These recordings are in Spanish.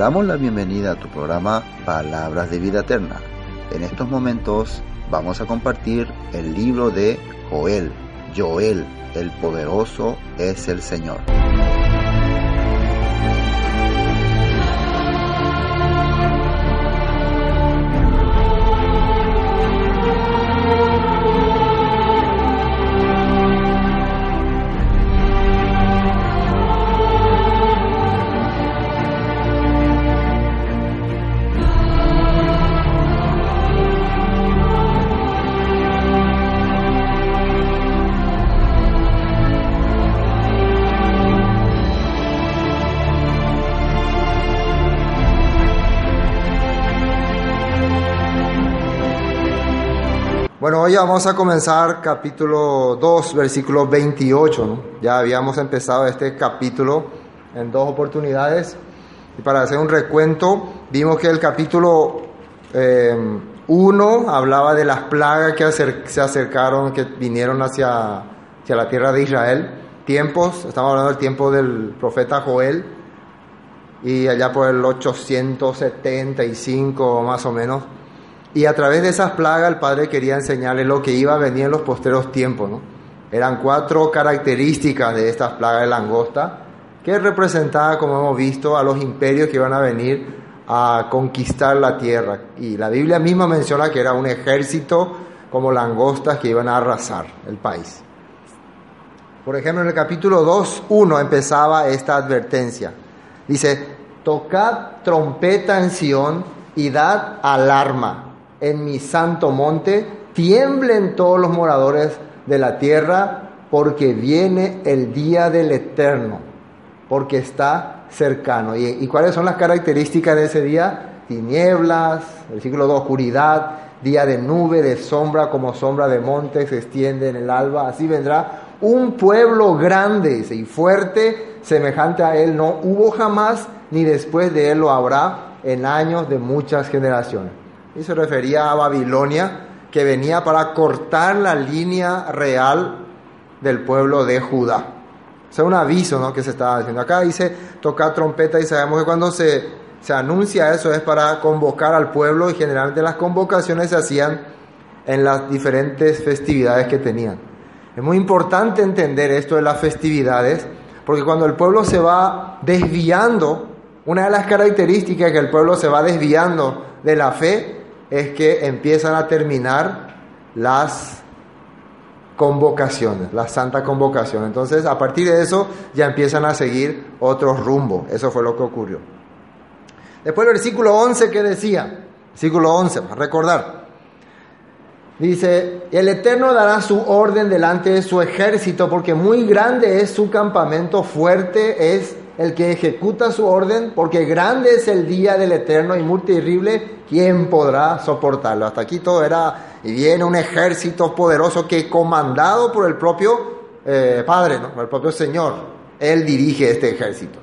damos la bienvenida a tu programa Palabras de Vida Eterna. En estos momentos vamos a compartir el libro de Joel. Joel, el poderoso es el Señor. Vamos a comenzar capítulo 2, versículo 28. ¿no? Ya habíamos empezado este capítulo en dos oportunidades. Y para hacer un recuento, vimos que el capítulo 1 hablaba de las plagas que se acercaron, que vinieron hacia, hacia la tierra de Israel. Tiempos, estamos hablando del tiempo del profeta Joel. Y allá por el 875 más o menos y a través de esas plagas el Padre quería enseñarle lo que iba a venir en los posteros tiempos. ¿no? Eran cuatro características de estas plagas de langosta que representaban, como hemos visto, a los imperios que iban a venir a conquistar la tierra. Y la Biblia misma menciona que era un ejército como langostas que iban a arrasar el país. Por ejemplo, en el capítulo 2.1 empezaba esta advertencia. Dice, tocad trompeta en Sión y dad alarma en mi santo monte, tiemblen todos los moradores de la tierra, porque viene el día del eterno, porque está cercano. ¿Y, cuáles son las características de ese día? Tinieblas, versículo de oscuridad, día de nube, de sombra, como sombra de monte, se extiende en el alba. Así vendrá un pueblo grande y fuerte, semejante a él, no hubo jamás, ni después de él lo habrá en años de muchas generaciones y se refería a Babilonia, que venía para cortar la línea real del pueblo de Judá. O sea, un aviso ¿no? que se estaba haciendo. Acá dice tocar trompeta y sabemos que cuando se, se anuncia eso es para convocar al pueblo y generalmente las convocaciones se hacían en las diferentes festividades que tenían. Es muy importante entender esto de las festividades, porque cuando el pueblo se va desviando, una de las características que el pueblo se va desviando de la fe es que empiezan a terminar las convocaciones, la santa convocación. Entonces, a partir de eso ya empiezan a seguir otro rumbo. Eso fue lo que ocurrió. Después el versículo 11 que decía, versículo 11, para recordar. Dice, el Eterno dará su orden delante de su ejército, porque muy grande es su campamento, fuerte es el que ejecuta su orden, porque grande es el día del Eterno y muy terrible, ¿quién podrá soportarlo? Hasta aquí todo era, y viene un ejército poderoso que comandado por el propio eh, Padre, ¿no? el propio Señor, Él dirige este ejército.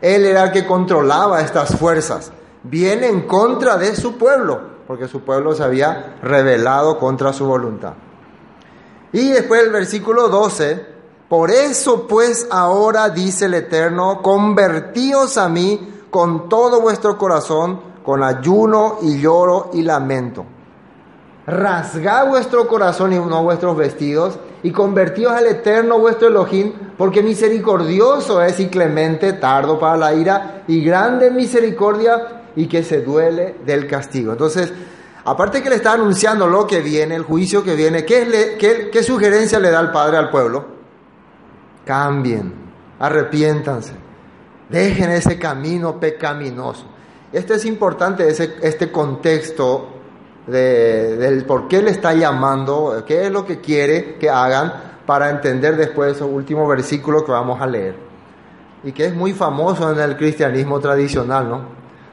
Él era el que controlaba estas fuerzas. Viene en contra de su pueblo, porque su pueblo se había rebelado contra su voluntad. Y después el versículo 12 por eso pues ahora dice el Eterno, convertíos a mí con todo vuestro corazón, con ayuno y lloro y lamento. Rasgad vuestro corazón y no vuestros vestidos, y convertíos al Eterno vuestro Elohim, porque misericordioso es y clemente, tardo para la ira, y grande misericordia, y que se duele del castigo. Entonces, aparte que le está anunciando lo que viene, el juicio que viene, ¿qué, qué, qué sugerencia le da el Padre al pueblo? Cambien, arrepiéntanse, dejen ese camino pecaminoso. Este es importante, ese, este contexto de, del por qué le está llamando, qué es lo que quiere que hagan para entender después esos últimos versículos que vamos a leer. Y que es muy famoso en el cristianismo tradicional, ¿no?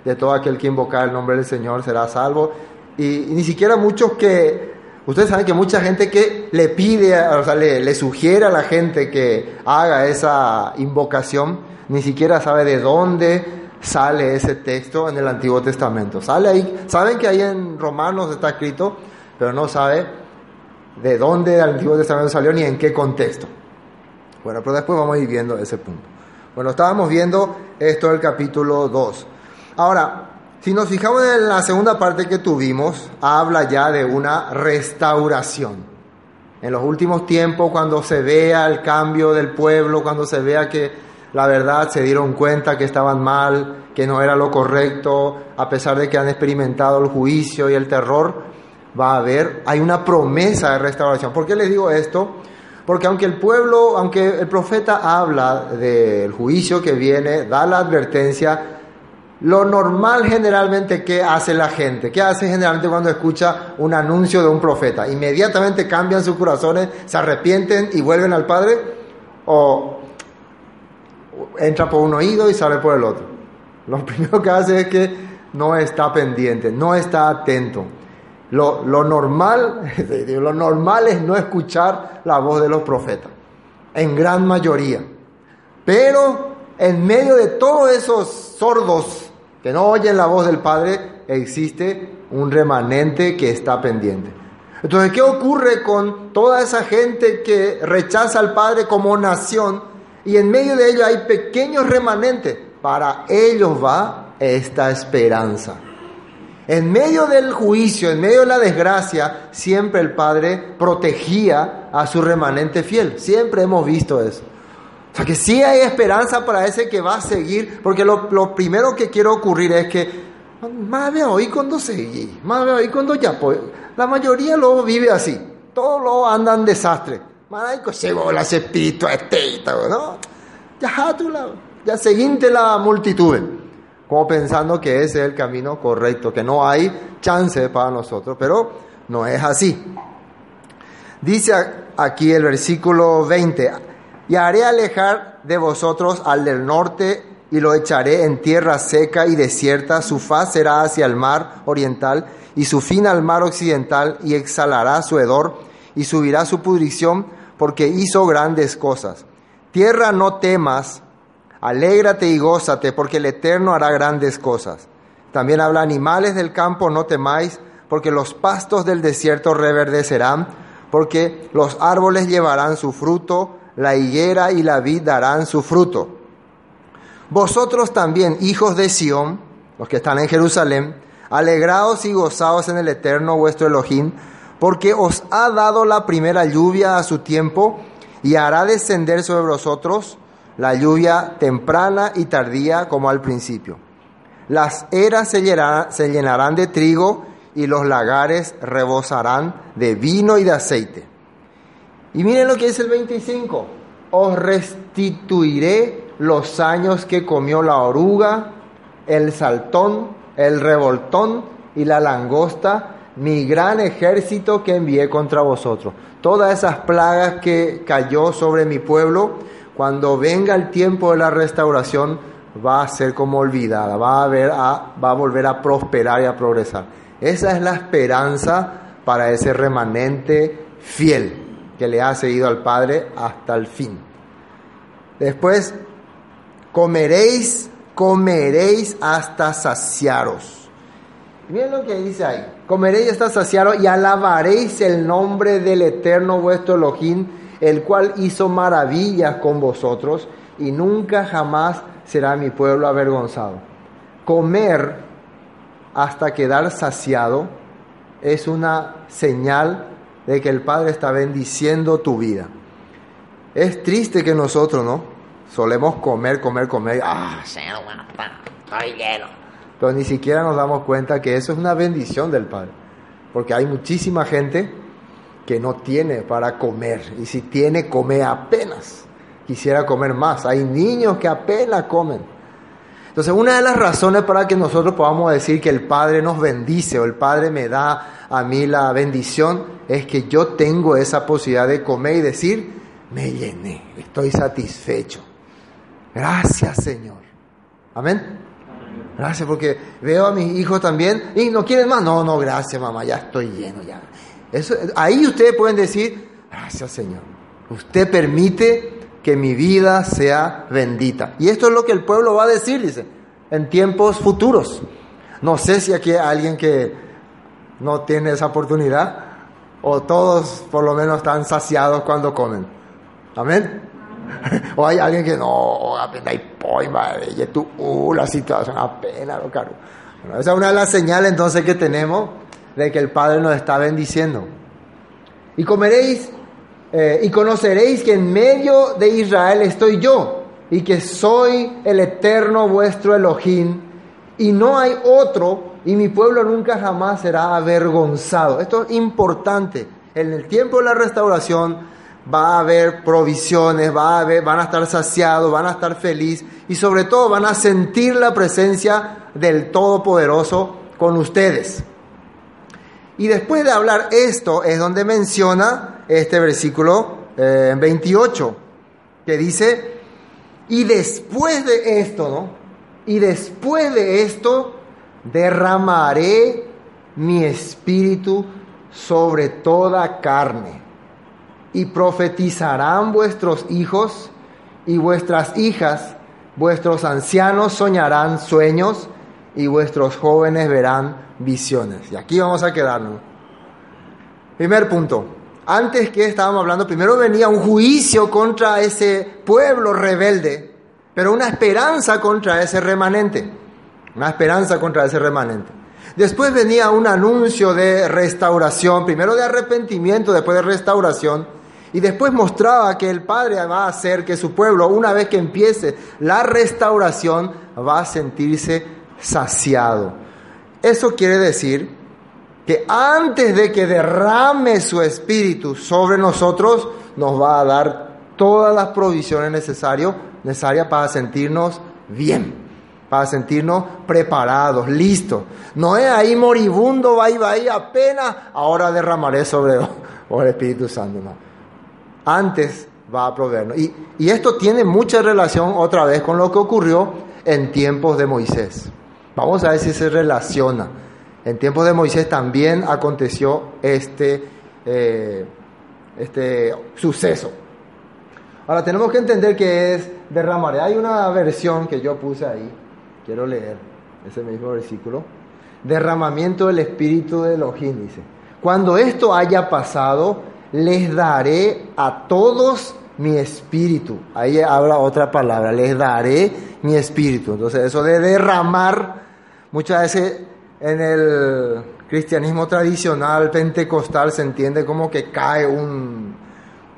De todo aquel que invoca el nombre del Señor será salvo. y ni siquiera muchos que Ustedes saben que mucha gente que le pide, o sea, le, sugiere a la gente que haga esa invocación, ni siquiera sabe de dónde sale ese texto en el Antiguo Testamento. Sale ahí, saben que ahí en Romanos está escrito, pero no sabe de dónde el Antiguo Testamento salió ni en qué contexto. Bueno, pero después vamos a ir viendo ese punto. Bueno, estábamos viendo esto del capítulo 2. Ahora, si nos fijamos en la segunda parte que tuvimos, habla ya de una restauración. En los últimos tiempos, cuando se vea el cambio del pueblo, cuando se vea que la verdad se dieron cuenta que estaban mal, que no era lo correcto, a pesar de que han experimentado el juicio y el terror, va a haber, hay una promesa de restauración. ¿Por qué les digo esto? Porque aunque el pueblo, aunque el profeta habla del juicio que viene, da la advertencia, lo normal generalmente, ¿qué hace la gente? ¿Qué hace generalmente cuando escucha un anuncio de un profeta? Inmediatamente cambian sus corazones, se arrepienten y vuelven al Padre, o entra por un oído y sale por el otro. Lo primero que hace es que no está pendiente, no está atento. Lo, lo, normal, lo normal es no escuchar la voz de los profetas, en gran mayoría. Pero en medio de todos esos sordos que no oyen la voz del Padre, existe un remanente que está pendiente. Entonces, ¿qué ocurre con toda esa gente que rechaza al Padre como nación? Y en medio de ello hay pequeños remanentes. Para ellos va esta esperanza. En medio del juicio, en medio de la desgracia, siempre el Padre protegía a su remanente fiel. Siempre hemos visto eso. O sea que sí hay esperanza para ese que va a seguir, porque lo, primero que quiere ocurrir es que, más veo hoy cuando seguí, más veo hoy cuando ya, pues, la mayoría luego vive así, todos lo andan desastre. Más se las espíritu este, ¿no? Ya, tú la, ya seguinte la multitud, como pensando que ese es el camino correcto, que no hay chance para nosotros, pero no es así. Dice aquí el versículo 20, y haré alejar de vosotros al del norte y lo echaré en tierra seca y desierta, su faz será hacia el mar oriental y su fin al mar occidental y exhalará su hedor y subirá su pudrición porque hizo grandes cosas. Tierra no temas, alégrate y gózate porque el Eterno hará grandes cosas. También habla animales del campo, no temáis, porque los pastos del desierto reverdecerán, porque los árboles llevarán su fruto, la higuera y la vid darán su fruto. Vosotros también, hijos de Sión, los que están en Jerusalén, alegraos y gozaos en el eterno vuestro Elohim, porque os ha dado la primera lluvia a su tiempo y hará descender sobre vosotros la lluvia temprana y tardía como al principio. Las eras se llenarán, se llenarán de trigo y los lagares rebosarán de vino y de aceite. Y miren lo que dice el 25. Os restituiré los años que comió la oruga, el saltón, el revoltón y la langosta, mi gran ejército que envié contra vosotros. Todas esas plagas que cayó sobre mi pueblo, cuando venga el tiempo de la restauración, va a ser como olvidada, va a, ver a, va a volver a prosperar y a progresar. Esa es la esperanza para ese remanente fiel que le ha seguido al Padre hasta el fin. Después, comeréis, comeréis hasta saciaros. Miren lo que dice ahí. Comeréis hasta saciaros y alabaréis el nombre del eterno vuestro Elohim, el cual hizo maravillas con vosotros y nunca jamás será mi pueblo avergonzado. Comer hasta quedar saciado es una señal de que el Padre está bendiciendo tu vida. Es triste que nosotros, ¿no? Solemos comer, comer, comer. Ah, Señor, bueno, estoy lleno. Pero ni siquiera nos damos cuenta que eso es una bendición del Padre. Porque hay muchísima gente que no tiene para comer. Y si tiene, come apenas. Quisiera comer más. Hay niños que apenas comen. Entonces, una de las razones para que nosotros podamos decir que el Padre nos bendice o el Padre me da a mí la bendición es que yo tengo esa posibilidad de comer y decir, me llené, estoy satisfecho. Gracias, Señor. Amén. Gracias, porque veo a mis hijos también y no quieren más. No, no, gracias, mamá, ya estoy lleno ya. Eso, ahí ustedes pueden decir, gracias, Señor. Usted permite que mi vida sea bendita. Y esto es lo que el pueblo va a decir, dice, en tiempos futuros. No sé si aquí hay alguien que no tiene esa oportunidad o todos por lo menos están saciados cuando comen. Amén. o hay alguien que no, apenas hay poima, y tú, uh, la situación apenas, lo caro. Bueno, esa es una de las señales entonces que tenemos de que el Padre nos está bendiciendo. Y comeréis eh, y conoceréis que en medio de Israel estoy yo y que soy el eterno vuestro Elohim y no hay otro y mi pueblo nunca jamás será avergonzado. Esto es importante. En el tiempo de la restauración va a haber provisiones, va a haber, van a estar saciados, van a estar felices y sobre todo van a sentir la presencia del Todopoderoso con ustedes. Y después de hablar esto es donde menciona este versículo 28, eh, que dice, y después de esto, ¿no? Y después de esto derramaré mi espíritu sobre toda carne, y profetizarán vuestros hijos y vuestras hijas, vuestros ancianos soñarán sueños, y vuestros jóvenes verán visiones. Y aquí vamos a quedarnos. Primer punto. Antes que estábamos hablando, primero venía un juicio contra ese pueblo rebelde, pero una esperanza contra ese remanente. Una esperanza contra ese remanente. Después venía un anuncio de restauración, primero de arrepentimiento, después de restauración, y después mostraba que el Padre va a hacer que su pueblo, una vez que empiece la restauración, va a sentirse saciado. Eso quiere decir que antes de que derrame su espíritu sobre nosotros, nos va a dar todas las provisiones necesarias para sentirnos bien, para sentirnos preparados, listos. No es ahí moribundo, va y va y apenas, ahora derramaré sobre el Espíritu Santo. Antes va a proveernos. Y, y esto tiene mucha relación otra vez con lo que ocurrió en tiempos de Moisés. Vamos a ver si se relaciona. En tiempos de Moisés también aconteció este, eh, este suceso. Ahora tenemos que entender que es derramar. Hay una versión que yo puse ahí, quiero leer ese mismo versículo. Derramamiento del Espíritu de Elohim, dice. Cuando esto haya pasado, les daré a todos mi espíritu. Ahí habla otra palabra, les daré mi espíritu. Entonces eso de derramar Muchas veces en el cristianismo tradicional pentecostal se entiende como que cae un,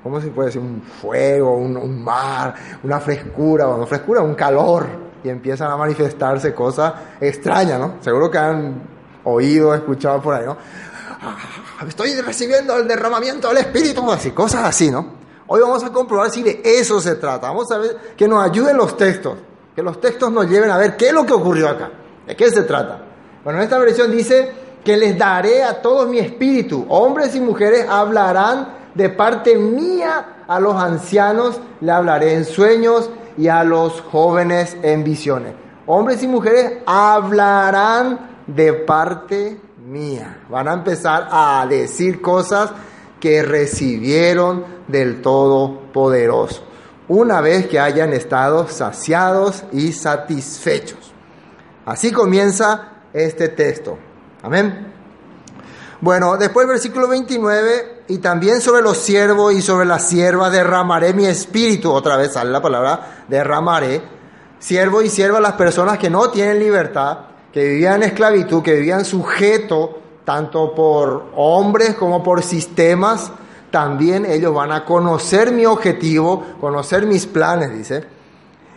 ¿cómo se puede decir? Un fuego, un, mar, una frescura, frescura, un calor, y empiezan a manifestarse cosas extrañas, ¿no? Seguro que han oído, escuchado por ahí, ¿no? Ah, estoy recibiendo el derramamiento del Espíritu, así, cosas así, ¿no? Hoy vamos a comprobar si de eso se trata. Vamos a ver que nos ayuden los textos, que los textos nos lleven a ver qué es lo que ocurrió acá. ¿De qué se trata? Bueno, en esta versión dice que les daré a todos mi espíritu. Hombres y mujeres hablarán de parte mía a los ancianos, le hablaré en sueños y a los jóvenes en visiones. Hombres y mujeres hablarán de parte mía. Van a empezar a decir cosas que recibieron del Todopoderoso, una vez que hayan estado saciados y satisfechos. Así comienza este texto. Amén. Bueno, después versículo 29, y también sobre los siervos y sobre las siervas derramaré mi espíritu. Otra vez sale la palabra derramaré. Siervo y sierva las personas que no tienen libertad, que vivían en esclavitud, que vivían sujeto tanto por hombres como por sistemas. También ellos van a conocer mi objetivo, conocer mis planes, dice,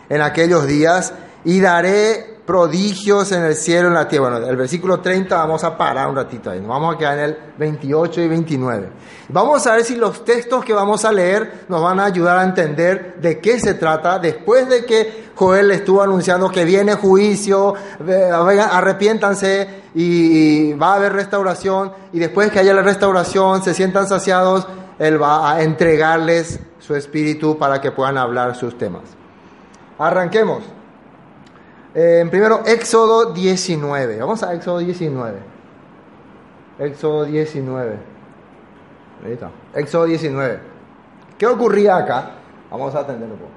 en aquellos días, y daré prodigios en el cielo y en la tierra. Bueno, el versículo 30 vamos a parar un ratito ahí, nos vamos a quedar en el 28 y 29. Vamos a ver si los textos que vamos a leer nos van a ayudar a entender de qué se trata después de que Joel estuvo anunciando que viene juicio, arrepiéntanse y va a haber restauración y después que haya la restauración, se sientan saciados, Él va a entregarles su espíritu para que puedan hablar sus temas. Arranquemos. Eh, primero, Éxodo 19. Vamos a Éxodo 19. Éxodo 19. Ahí está. Éxodo 19. ¿Qué ocurría acá? Vamos a atenderlo un poco.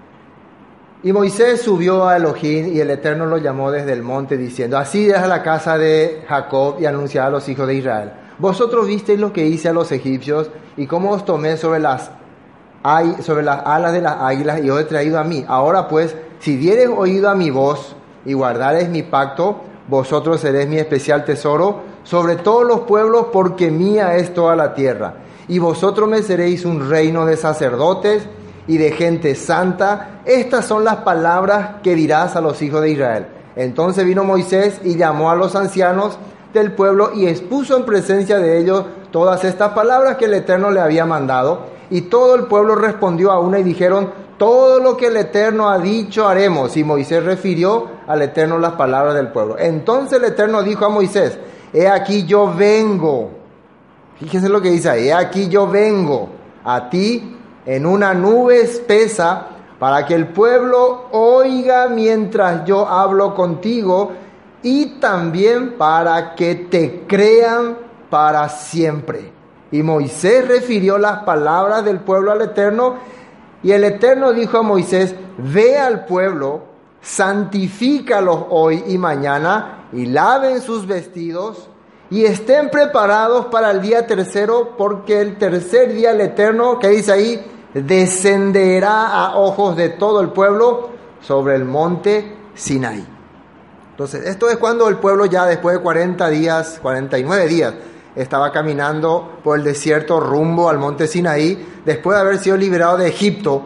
Y Moisés subió a Elohim y el Eterno lo llamó desde el monte diciendo, así a la casa de Jacob y anunciad a los hijos de Israel. Vosotros visteis lo que hice a los egipcios y cómo os tomé sobre las sobre las alas de las águilas y os he traído a mí. Ahora pues, si dieres oído a mi voz y guardares mi pacto, vosotros seréis mi especial tesoro sobre todos los pueblos, porque mía es toda la tierra. Y vosotros me seréis un reino de sacerdotes y de gente santa. Estas son las palabras que dirás a los hijos de Israel. Entonces vino Moisés y llamó a los ancianos del pueblo y expuso en presencia de ellos todas estas palabras que el Eterno le había mandado. Y todo el pueblo respondió a una y dijeron, todo lo que el Eterno ha dicho haremos. Y Moisés refirió al Eterno las palabras del pueblo. Entonces el Eterno dijo a Moisés, he aquí yo vengo. Fíjense lo que dice he aquí yo vengo a ti en una nube espesa para que el pueblo oiga mientras yo hablo contigo y también para que te crean para siempre. Y Moisés refirió las palabras del pueblo al Eterno y el Eterno dijo a Moisés, ve al pueblo, santifícalos hoy y mañana y laven sus vestidos y estén preparados para el día tercero porque el tercer día el Eterno, que dice ahí, descenderá a ojos de todo el pueblo sobre el monte Sinaí. Entonces, esto es cuando el pueblo ya después de 40 días, 49 días, estaba caminando por el desierto rumbo al monte Sinaí, después de haber sido liberado de Egipto.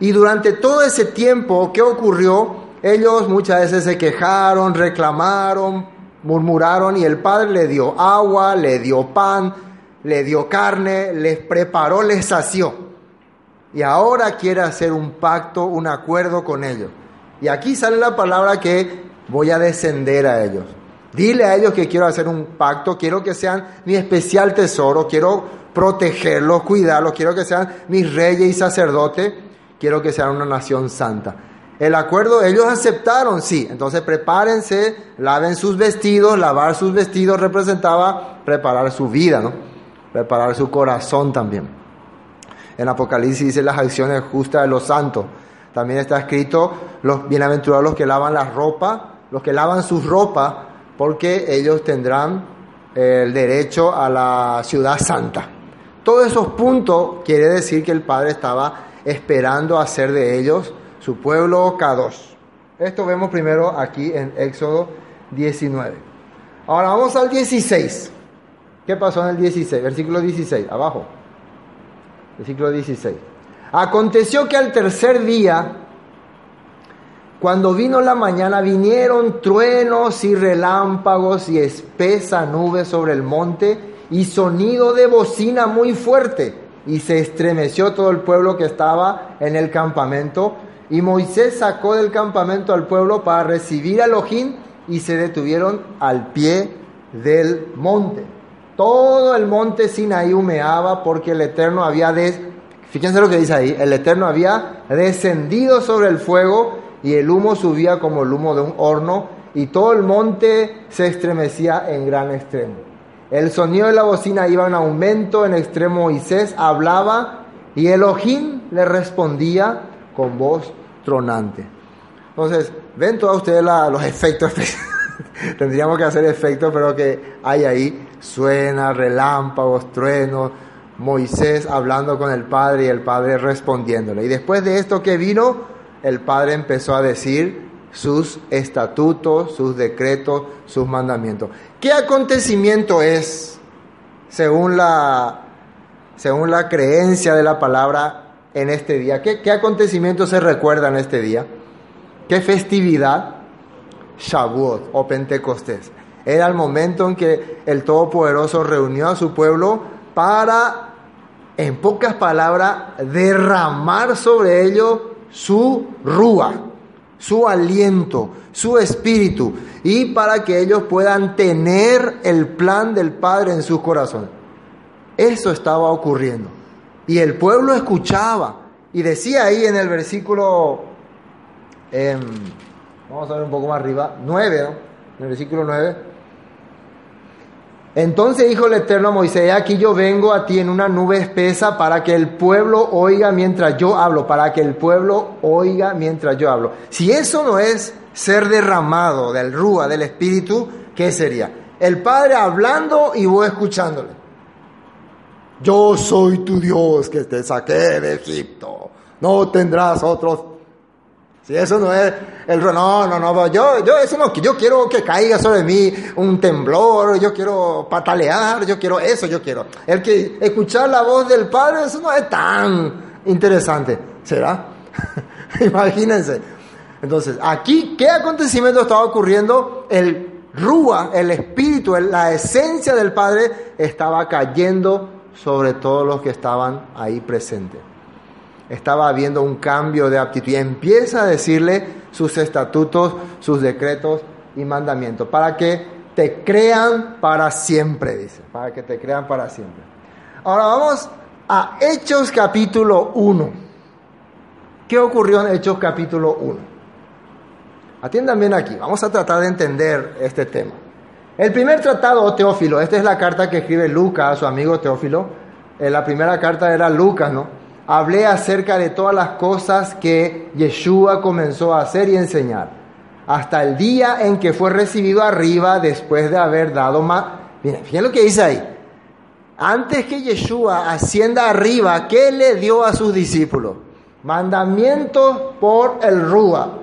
Y durante todo ese tiempo, ¿qué ocurrió? Ellos muchas veces se quejaron, reclamaron, murmuraron y el Padre le dio agua, le dio pan, le dio carne, les preparó, les sació y ahora quiere hacer un pacto, un acuerdo con ellos. Y aquí sale la palabra que voy a descender a ellos. Dile a ellos que quiero hacer un pacto, quiero que sean mi especial tesoro, quiero protegerlos, cuidarlos, quiero que sean mis reyes y sacerdotes, quiero que sean una nación santa. El acuerdo, ellos aceptaron, sí. Entonces prepárense, laven sus vestidos. Lavar sus vestidos representaba preparar su vida, ¿no? Preparar su corazón también. En Apocalipsis dice las acciones justas de los santos. También está escrito los bienaventurados los que lavan la ropa, los que lavan sus ropa, porque ellos tendrán el derecho a la ciudad santa. Todos esos puntos quiere decir que el Padre estaba esperando hacer de ellos su pueblo K2. Esto vemos primero aquí en Éxodo 19. Ahora vamos al 16. ¿Qué pasó en el 16? Versículo 16, abajo versículo 16. Aconteció que al tercer día, cuando vino la mañana, vinieron truenos y relámpagos y espesa nube sobre el monte y sonido de bocina muy fuerte. Y se estremeció todo el pueblo que estaba en el campamento. Y Moisés sacó del campamento al pueblo para recibir a Elohim y se detuvieron al pie del monte. Todo el monte Sinaí humeaba porque el Eterno había, des... fíjense lo que dice ahí, el Eterno había descendido sobre el fuego y el humo subía como el humo de un horno y todo el monte se estremecía en gran extremo. El sonido de la bocina iba en aumento en extremo. Moisés hablaba y Elohim le respondía con voz tronante. Entonces, ven todos ustedes los efectos. Tendríamos que hacer efectos, pero que hay ahí suena, relámpagos, truenos, Moisés hablando con el Padre y el Padre respondiéndole. Y después de esto que vino, el Padre empezó a decir sus estatutos, sus decretos, sus mandamientos. ¿Qué acontecimiento es, según la, según la creencia de la palabra, en este día? ¿Qué, qué acontecimiento se recuerda en este día? ¿Qué festividad? Shavuot o Pentecostés. Era el momento en que el Todopoderoso reunió a su pueblo para, en pocas palabras, derramar sobre ellos su rúa, su aliento, su espíritu, y para que ellos puedan tener el plan del Padre en sus corazones. Eso estaba ocurriendo. Y el pueblo escuchaba. Y decía ahí en el versículo, em, vamos a ver un poco más arriba, 9, ¿no? En el versículo 9. Entonces dijo el Eterno a Moisés, aquí yo vengo a ti en una nube espesa para que el pueblo oiga mientras yo hablo, para que el pueblo oiga mientras yo hablo. Si eso no es ser derramado del rúa, del Espíritu, ¿qué sería? El Padre hablando y vos escuchándole. Yo soy tu Dios que te saqué de Egipto. No tendrás otros. Si eso no es el no, no, no, yo, yo eso no, yo quiero que caiga sobre mí un temblor, yo quiero patalear, yo quiero eso, yo quiero. El que escuchar la voz del Padre, eso no es tan interesante, ¿será? Imagínense. Entonces, aquí, ¿qué acontecimiento estaba ocurriendo? El Rúa, el espíritu, la esencia del Padre estaba cayendo sobre todos los que estaban ahí presentes. Estaba habiendo un cambio de aptitud y empieza a decirle sus estatutos, sus decretos y mandamientos, para que te crean para siempre, dice, para que te crean para siempre. Ahora vamos a Hechos capítulo 1. ¿Qué ocurrió en Hechos capítulo 1? Atiendan bien aquí, vamos a tratar de entender este tema. El primer tratado, Teófilo, esta es la carta que escribe Lucas su amigo Teófilo. En la primera carta era Lucas, ¿no? Hablé acerca de todas las cosas que Yeshua comenzó a hacer y enseñar, hasta el día en que fue recibido arriba después de haber dado más. Miren, fíjense lo que dice ahí. Antes que Yeshua ascienda arriba, ¿qué le dio a sus discípulos? Mandamientos por el Rúa,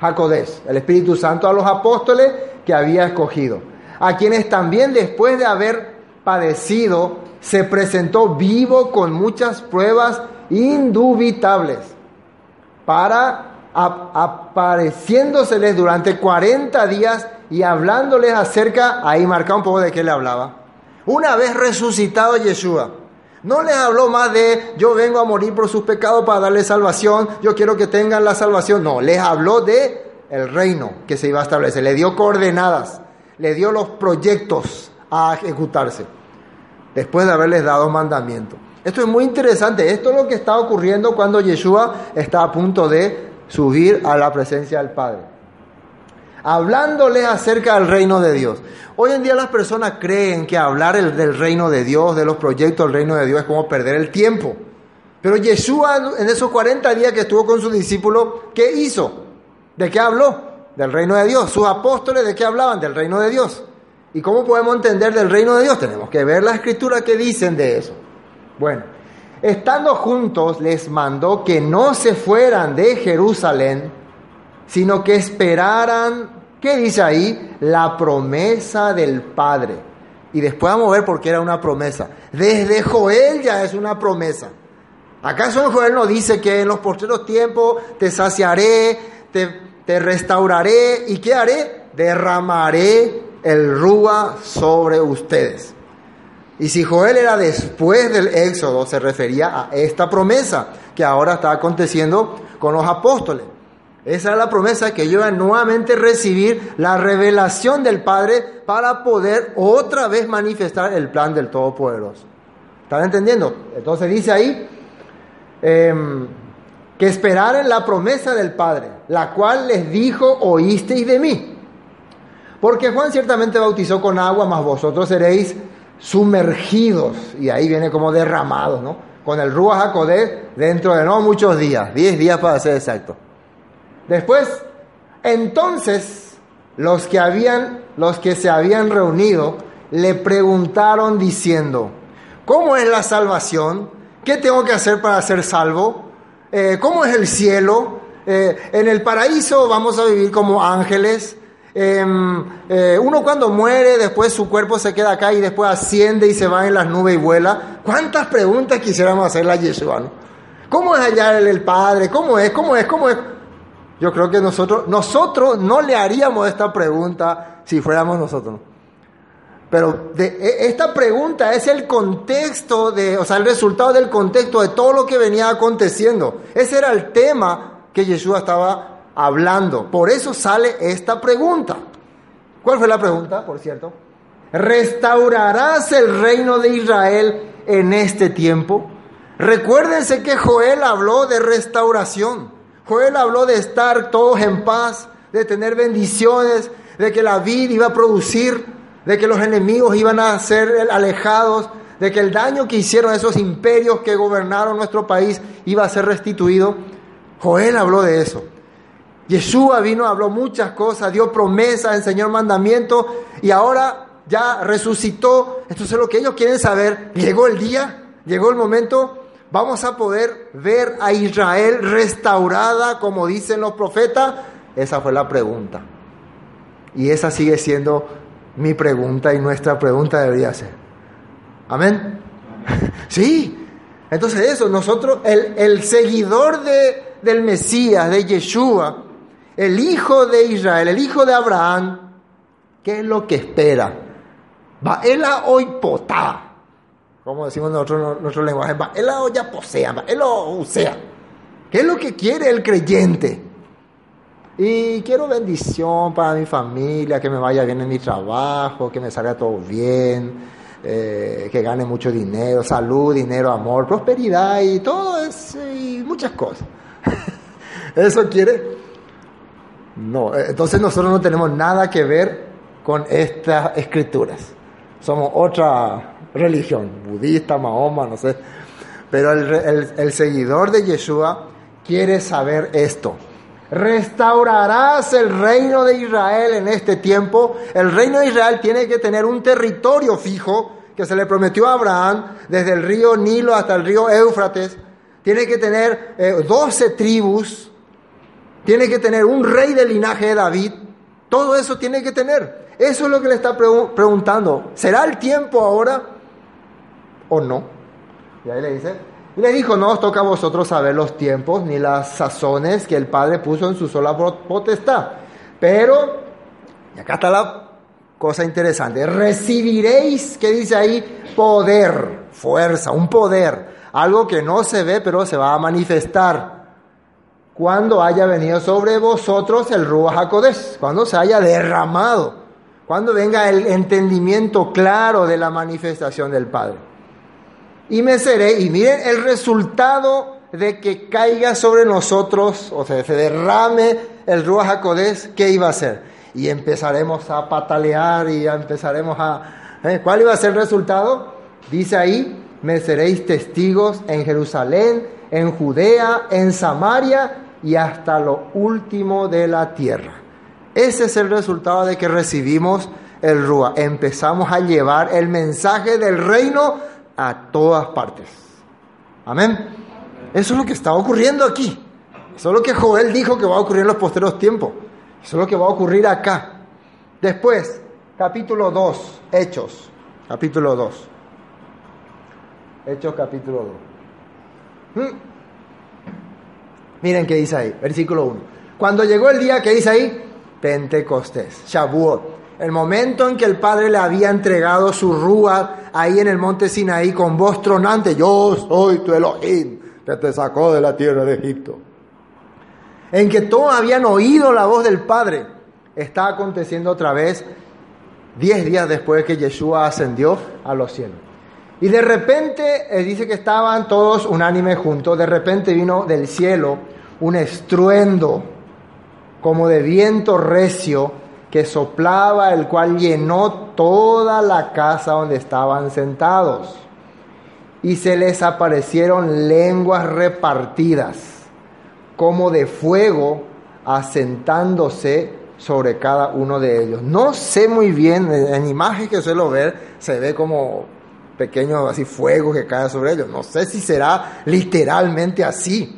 Jacodés, el Espíritu Santo a los apóstoles que había escogido a quienes también después de haber padecido, se presentó vivo con muchas pruebas indubitables, para apareciéndoseles durante 40 días y hablándoles acerca, ahí marca un poco de qué le hablaba. Una vez resucitado Yeshua, no les habló más de yo vengo a morir por sus pecados para darles salvación, yo quiero que tengan la salvación. No, les habló de el reino que se iba a establecer, le dio coordenadas le dio los proyectos a ejecutarse, después de haberles dado mandamiento. Esto es muy interesante, esto es lo que está ocurriendo cuando Yeshua está a punto de subir a la presencia del Padre. Hablándoles acerca del reino de Dios. Hoy en día las personas creen que hablar del reino de Dios, de los proyectos del reino de Dios, es como perder el tiempo. Pero Yeshua en esos 40 días que estuvo con sus discípulos, ¿qué hizo? ¿De qué habló? del reino de Dios. Sus apóstoles de qué hablaban? Del reino de Dios. ¿Y cómo podemos entender del reino de Dios? Tenemos que ver la escritura que dicen de eso. Bueno, estando juntos les mandó que no se fueran de Jerusalén, sino que esperaran, ¿qué dice ahí? La promesa del Padre. Y después vamos a ver por qué era una promesa. Desde Joel ya es una promesa. ¿Acaso en Joel no dice que en los postreros tiempos te saciaré, te te restauraré y ¿qué haré? Derramaré el rúa sobre ustedes. Y si Joel era después del éxodo, se refería a esta promesa que ahora está aconteciendo con los apóstoles. Esa es la promesa que ellos iban nuevamente recibir la revelación del Padre para poder otra vez manifestar el plan del Todopoderoso. ¿Están entendiendo? Entonces dice ahí, em, que esperaran la promesa del Padre, la cual les dijo, oísteis de mí. Porque Juan ciertamente bautizó con agua, mas vosotros seréis sumergidos, y ahí viene como derramados, ¿no? Con el Ruach HaKodesh dentro de no muchos días, 10 días para ser exacto. Después, entonces, los que habían, los que se habían reunido, le preguntaron diciendo, ¿cómo es la salvación? ¿Qué tengo que hacer para ser salvo? Eh, cómo es el cielo. Eh, en el paraíso vamos a vivir como ángeles. Em, eh, uno cuando muere, después su cuerpo se queda acá y después asciende y se va en las nubes y vuela. ¿Cuántas preguntas quisiéramos hacerle a Yeshua? ¿Cómo es allá el, Padre? ¿Cómo es? ¿Cómo es? ¿Cómo es? Yo creo que nosotros, nosotros no le haríamos esta pregunta si fuéramos nosotros. Pero e, esta pregunta es el contexto de, o sea, el resultado del contexto de todo lo que venía aconteciendo. Ese era el tema que Yeshua estaba hablando. Por eso sale esta pregunta. ¿Cuál fue la pregunta, por cierto? ¿Restaurarás el reino de Israel en este tiempo? Recuérdense que Joel habló de restauración. Joel habló de estar todos en paz, de tener bendiciones, de que la vida iba a producir de que los enemigos iban a ser alejados, de que el daño que hicieron esos imperios que gobernaron nuestro país iba a ser restituido. Joel habló de eso. Yeshua vino, habló muchas cosas, dio promesas, enseñó mandamientos y ahora ya resucitó. Entonces lo que ellos quieren saber, llegó el día, Llegó el momento, vamos a poder ver a Israel restaurada, como dicen los profetas. Esa fue la pregunta. Y esa sigue siendo mi pregunta y nuestra pregunta debería ser. Amén. Sí. Entonces eso, nosotros, el, seguidor de, del Mesías, de Yeshua, el hijo de Israel, el hijo de Abraham, ¿qué es lo que espera? Va, él hoy potá. Como decimos nosotros nuestro lenguaje, va, él ya posea, va, él lo usea. ¿Qué es lo que quiere el creyente? Y quiero bendición para mi familia, que me vaya bien en mi trabajo, que me salga todo bien, eh, que gane mucho dinero, salud, dinero, amor, prosperidad y todo eso y muchas cosas. ¿Eso quiere? No, eh, entonces nosotros no tenemos nada que ver con estas escrituras. Somos otra religión, budista, Mahoma, no sé. Pero el, el seguidor de Yeshua quiere saber esto Restaurarás el reino de Israel en este tiempo. El reino de Israel tiene que tener un territorio fijo que se le prometió a Abraham, desde el río Nilo hasta el río Éufrates. Tiene que tener eh, doce tribus. Tiene que tener un rey del linaje de David. Todo eso tiene que tener. Eso es lo que le está preguntando. ¿Será el tiempo ahora o no? Y ahí le dice, le dijo, no os toca a vosotros saber los tiempos ni las sazones que el Padre puso en su sola potestad. Pero, y acá está la cosa interesante, recibiréis, ¿qué dice ahí? Poder, fuerza, un poder, algo que no se ve, pero se va a manifestar cuando haya venido sobre vosotros el Ruach HaKodesh, cuando se haya derramado, cuando venga el entendimiento claro de la manifestación del Padre y me seré, y miren el resultado de que caiga sobre nosotros, o sea, se derrame el Ruach HaKodesh, ¿qué iba a ser? Y empezaremos a patalear y empezaremos a... ¿eh? ¿Cuál iba a ser el resultado? Dice ahí, me seréis testigos en Jerusalén, en Judea, en Samaria y hasta lo último de la tierra. Ese es el resultado de que recibimos el Rúa. Empezamos a llevar el mensaje del reino a todas partes. Amén. Eso es lo que está ocurriendo aquí. Eso es lo que Joel dijo que va a ocurrir en los posteros tiempos. Eso es lo que va a ocurrir acá. Después, capítulo 2, Hechos, capítulo 2. Hechos capítulo 2. Hmm. Miren qué dice ahí, versículo 1. Cuando llegó el día que dice ahí, Pentecostés, Shavuot el momento en que el Padre le había entregado su rúa ahí en el monte Sinaí con voz tronante, yo soy tu Elohim, que te sacó de la tierra de Egipto. En que todos habían oído la voz del Padre, está aconteciendo otra vez diez días después que Yeshua ascendió a los cielos. Y de repente, eh, dice que estaban todos unánimes juntos, de repente vino del cielo un estruendo como de viento recio que soplaba, el cual llenó toda la casa donde estaban sentados. Y se les aparecieron lenguas repartidas, como de fuego, asentándose sobre cada uno de ellos. No sé muy bien, en imagen que suelo ver, se ve como pequeño así fuego que cae sobre ellos. No sé si será literalmente así.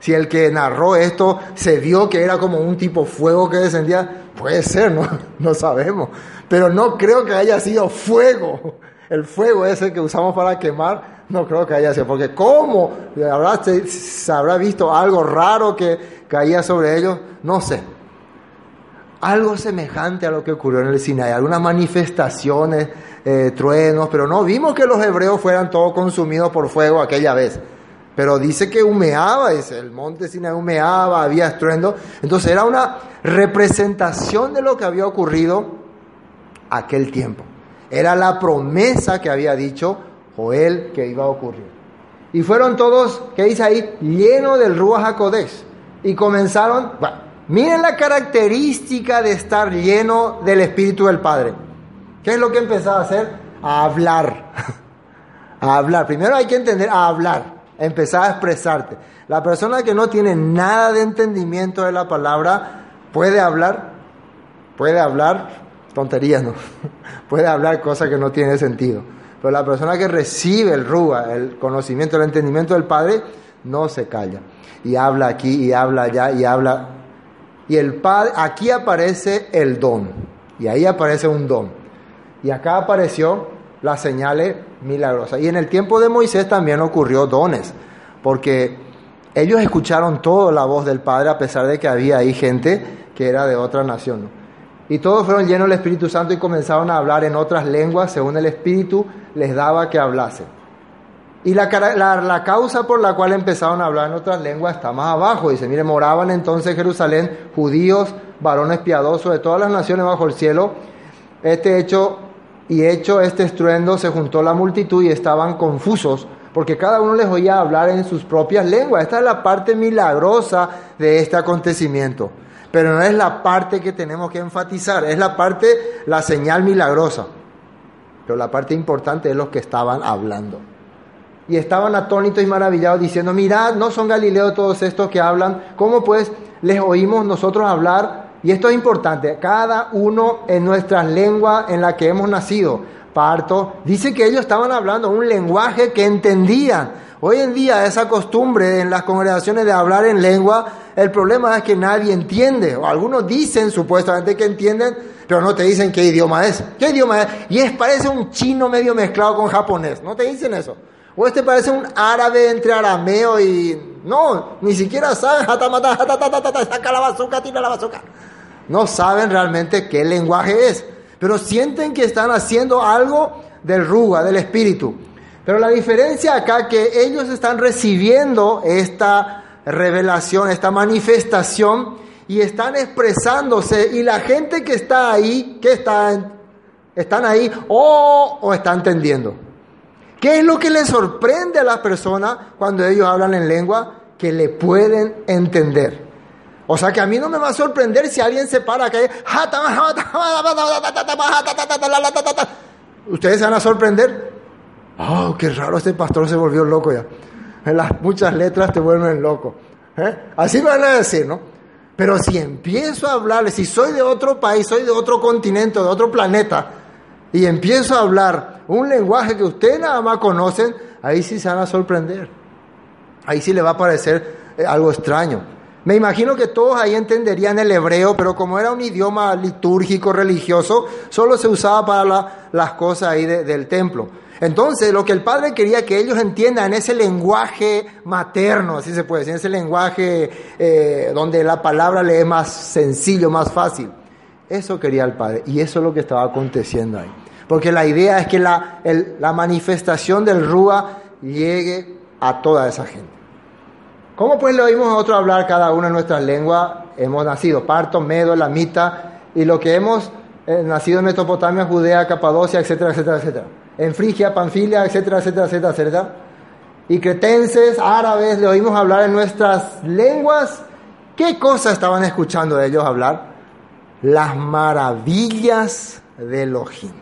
Si el que narró esto se vio que era como un tipo fuego que descendía, puede ser, no, no sabemos. Pero no creo que haya sido fuego. El fuego ese que usamos para quemar, no creo que haya sido. Porque ¿cómo? ¿Habrá, ¿Se habrá visto algo raro que caía sobre ellos? No sé. Algo semejante a lo que ocurrió en el Sinai. Algunas manifestaciones, eh, truenos, pero no vimos que los hebreos fueran todos consumidos por fuego aquella vez pero dice que humeaba, dice, el monte Sinaí humeaba, había estruendo. Entonces era una representación de lo que había ocurrido aquel tiempo. Era la promesa que había dicho Joel que iba a ocurrir. Y fueron todos, ¿qué dice ahí? Llenos del Ruach HaKodesh. Y comenzaron, miren la característica de estar lleno del Espíritu del Padre. ¿Qué es lo que empezaba a hacer? A hablar. a hablar. Primero hay que entender a hablar empezar a expresarte. La persona que no tiene nada de entendimiento de la palabra puede hablar, puede hablar tonterías, ¿no? puede hablar cosas que no tienen sentido. Pero la persona que recibe el Rúa, el conocimiento, el entendimiento del Padre, no se calla. Y habla aquí, y habla allá, y habla. Y el Padre, aquí aparece el don. Y ahí aparece un don. Y acá apareció las señales milagrosas. Y en el tiempo de Moisés también ocurrió dones. Porque ellos escucharon toda la voz del Padre a pesar de que había ahí gente que era de otra nación. Y todos fueron llenos del Espíritu Santo y comenzaron a hablar en otras lenguas según el Espíritu les daba que hablase. Y la, causa por la cual empezaron a hablar en otras lenguas está más abajo. Dice, mire, moraban entonces en Jerusalén judíos, varones piadosos de todas las naciones bajo el cielo. Este hecho y hecho este estruendo se juntó la multitud y estaban confusos porque cada uno les oía hablar en sus propias lenguas. Esta es la parte milagrosa de este acontecimiento. Pero no es la parte que tenemos que enfatizar, es la parte, la señal milagrosa. Pero la parte importante es los que estaban hablando. Y estaban atónitos y maravillados diciendo, mirad, no son galileos todos estos que hablan, ¿cómo pues les oímos nosotros hablar? Y esto es importante, cada uno en nuestras lenguas en la que hemos nacido, parto, dice que ellos estaban hablando un lenguaje que entendían. Hoy en día esa costumbre en las congregaciones de hablar en lengua, el problema es que nadie entiende, o algunos dicen supuestamente que entienden, pero no te dicen qué idioma es. ¿Qué idioma es? Y es, parece un chino medio mezclado con japonés, ¿no te dicen eso? O este parece un árabe entre arameo y... No, ni siquiera saben, saca la bazooka, tira la bazooka. No saben realmente qué lenguaje es, pero sienten que están haciendo algo del ruga, del espíritu. Pero la diferencia acá que ellos están recibiendo esta revelación, esta manifestación y están expresándose y la gente que está ahí, que está, están ahí o, o están entendiendo. ¿Qué es lo que les sorprende a las personas cuando ellos hablan en lengua? Que le pueden entender. O sea que a mí no me va a sorprender si alguien se para que ustedes se van a sorprender. Oh, qué raro, este pastor se volvió loco ya. Las muchas letras te vuelven loco. ¿eh? Así me van a decir, ¿no? Pero si empiezo a hablarles, si soy de otro país, soy de otro continente, de otro planeta, y empiezo a hablar un lenguaje que ustedes nada más conocen, ahí sí se van a sorprender. Ahí sí le va a parecer eh, algo extraño. Me imagino que todos ahí entenderían el hebreo, pero como era un idioma litúrgico, religioso, solo se usaba para las cosas ahí del templo. Entonces, lo que el Padre quería que ellos entiendan ese lenguaje materno, así se puede decir, ese lenguaje eh, donde la palabra le es más sencillo, más fácil. Eso quería el Padre y eso es lo que estaba aconteciendo ahí. Porque la idea es que la, la manifestación del Rúa llegue a toda esa gente. ¿Cómo pues le oímos a otros hablar cada uno en nuestras lenguas? Hemos nacido parto, medo, lamita y lo que hemos eh, nacido en Mesopotamia, Judea, Capadocia, etcétera, etcétera, etcétera en Frigia, Panfilia, etcétera, etcétera, etcétera, etcétera. Y cretenses, árabes, le oímos hablar en nuestras lenguas. ¿Qué cosas estaban escuchando de ellos hablar? Las maravillas de Elohim.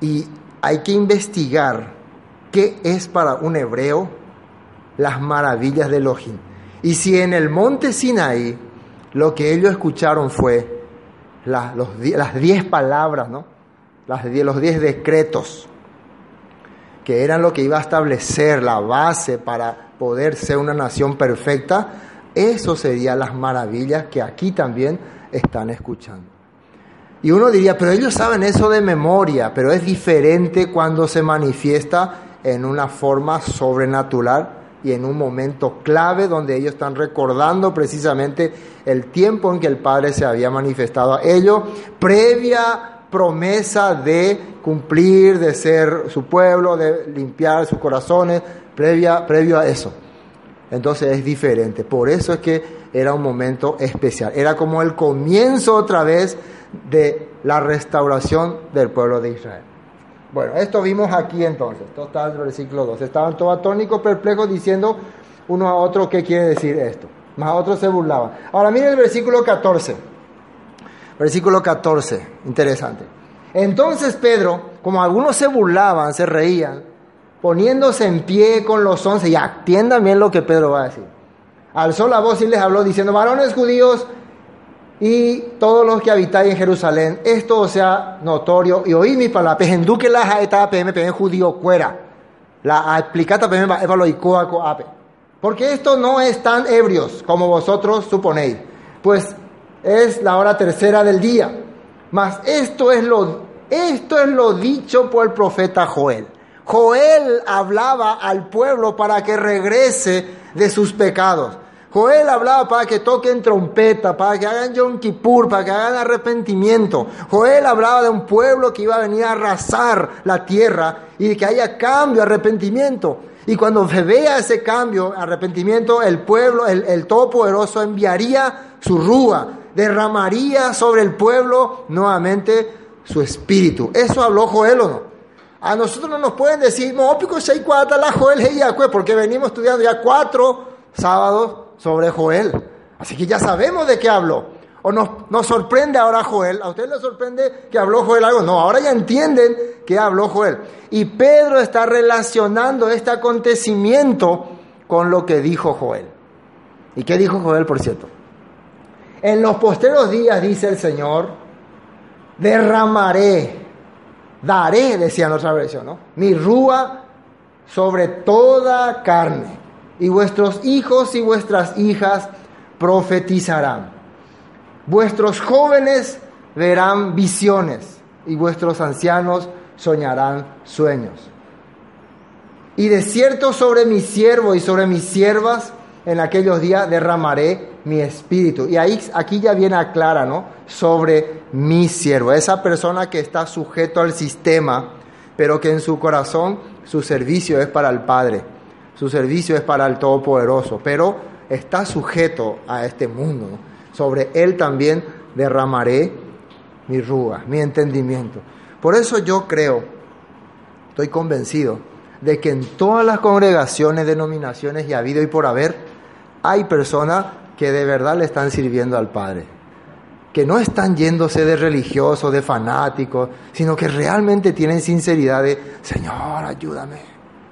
Y hay que investigar qué es para un hebreo las maravillas de Elohim. Y si en el monte Sinaí lo que ellos escucharon fue las diez palabras, ¿no? los diez decretos, que eran lo que iba a establecer la base para poder ser una nación perfecta, eso serían las maravillas que aquí también están escuchando. Y uno diría, pero ellos saben eso de memoria, pero es diferente cuando se manifiesta en una forma sobrenatural y en un momento clave donde ellos están recordando precisamente el tiempo en que el Padre se había manifestado a ellos, previa promesa de cumplir, de ser su pueblo, de limpiar sus corazones, previa, previo a eso. Entonces es diferente. Por eso es que era un momento especial. Era como el comienzo otra vez de la restauración del pueblo de Israel. Bueno, esto vimos aquí entonces. Esto está en el versículo 2. Estaban todos atónicos, perplejos, diciendo uno a otro qué quiere decir esto. Más otros se burlaban. Ahora miren el versículo 14. Versículo 14, interesante. Entonces Pedro, como algunos se burlaban, se reían, poniéndose en pie con los once, y atiendan bien lo que Pedro va a decir. Alzó la voz y les habló diciendo, varones judíos y todos los que habitáis en Jerusalén, esto sea notorio y oí mis palabras, enduque la etapa PM, judío cuera, la explicata PM ape. Porque esto no es tan ebrios como vosotros suponéis, pues es la hora tercera del día. Mas esto es lo, esto es lo dicho por el profeta Joel. Joel hablaba al pueblo para que regrese de sus pecados. Joel hablaba para que toquen trompeta, para que hagan Yom Kippur, para que hagan arrepentimiento. Joel hablaba de un pueblo que iba a venir a arrasar la tierra y que haya cambio, arrepentimiento. Y cuando se vea ese cambio, arrepentimiento, el pueblo, el, el Todopoderoso enviaría su rúa, derramaría sobre el pueblo nuevamente su espíritu. Eso habló Joel o no. A nosotros no nos pueden decir, la Joel porque venimos estudiando ya cuatro sábados sobre Joel. Así que ya sabemos de qué habló. O nos, nos sorprende ahora Joel. ¿A usted le sorprende que habló Joel algo? No, ahora ya entienden que habló Joel. Y Pedro está relacionando este acontecimiento con lo que dijo Joel. ¿Y qué dijo Joel, por cierto? En los posteros días, dice el Señor, derramaré daré, decía en otra versión, ¿no? mi rúa sobre toda carne, y vuestros hijos y vuestras hijas profetizarán. Vuestros jóvenes verán visiones, y vuestros ancianos soñarán sueños. Y de cierto sobre mi siervo y sobre mis siervas en aquellos días derramaré mi espíritu. Y ahí, aquí ya viene aclara, ¿no? Sobre mi siervo, esa persona que está sujeto al sistema, pero que en su corazón su servicio es para el Padre, su servicio es para el Todopoderoso, pero está sujeto a este mundo. Sobre él también derramaré mi rúa, mi entendimiento. Por eso yo creo, estoy convencido, de que en todas las congregaciones, denominaciones y habido y por haber, hay personas que de verdad le están sirviendo al Padre. Que no están yéndose de religiosos, de fanáticos, sino que realmente tienen sinceridad de, Señor, ayúdame.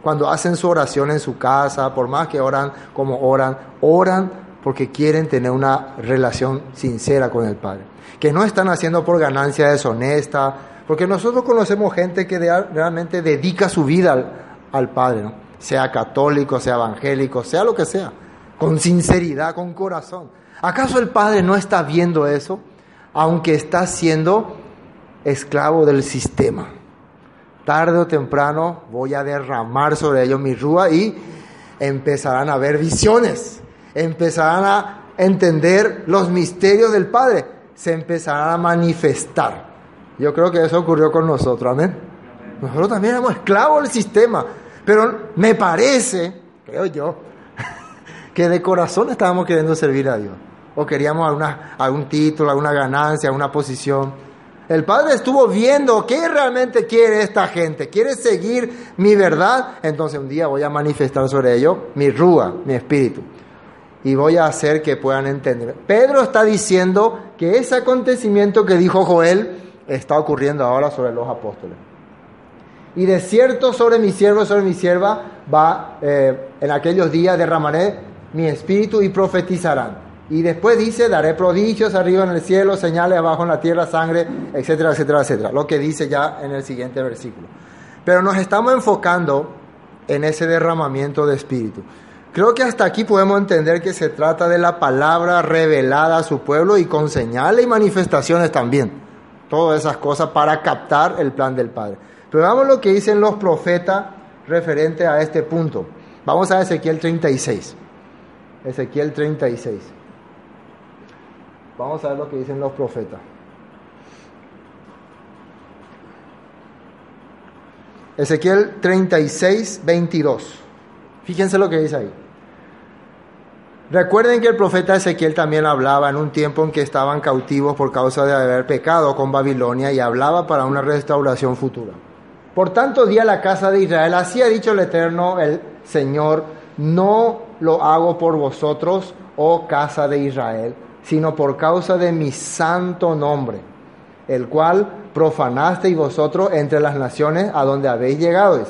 Cuando hacen su oración en su casa, por más que oran como oran, oran porque quieren tener una relación sincera con el Padre. Que no están haciendo por ganancia deshonesta, porque nosotros conocemos gente que realmente dedica su vida al, al Padre, ¿no? sea católico, sea evangélico, sea lo que sea con sinceridad, con corazón. ¿Acaso el Padre no está viendo eso, aunque está siendo esclavo del sistema? Tarde o temprano voy a derramar sobre ellos mi rúa y empezarán a ver visiones, empezarán a entender los misterios del Padre, se empezarán a manifestar. Yo creo que eso ocurrió con nosotros, amén. Nosotros también éramos esclavos del sistema, pero me parece, creo yo, que de corazón estábamos queriendo servir a Dios. O queríamos alguna, algún título, alguna ganancia, alguna posición. El Padre estuvo viendo qué realmente quiere esta gente. ¿Quiere seguir mi verdad? Entonces un día voy a manifestar sobre ello mi rúa, mi espíritu. Y voy a hacer que puedan entender. Pedro está diciendo que ese acontecimiento que dijo Joel está ocurriendo ahora sobre los apóstoles. Y de cierto sobre mi siervo, sobre mi sierva, va eh, en aquellos días derramaré mi espíritu y profetizarán. Y después dice, daré prodigios arriba en el cielo, señales abajo en la tierra, sangre, etcétera, etcétera, etcétera. Lo que dice ya en el siguiente versículo. Pero nos estamos enfocando en ese derramamiento de espíritu. Creo que hasta aquí podemos entender que se trata de la palabra revelada a su pueblo y con señales y manifestaciones también. Todas esas cosas para captar el plan del Padre. Pero vamos lo que dicen los profetas referente a este punto. Vamos a Ezequiel 36. Ezequiel 36. Vamos a ver lo que dicen los profetas. Ezequiel 36, 22. Fíjense lo que dice ahí. Recuerden que el profeta Ezequiel también hablaba en un tiempo en que estaban cautivos por causa de haber pecado con Babilonia y hablaba para una restauración futura. Por tanto, di a la casa de Israel, así ha dicho el Eterno, el Señor, no lo hago por vosotros, oh casa de Israel, sino por causa de mi santo nombre, el cual profanasteis vosotros entre las naciones a donde habéis llegado.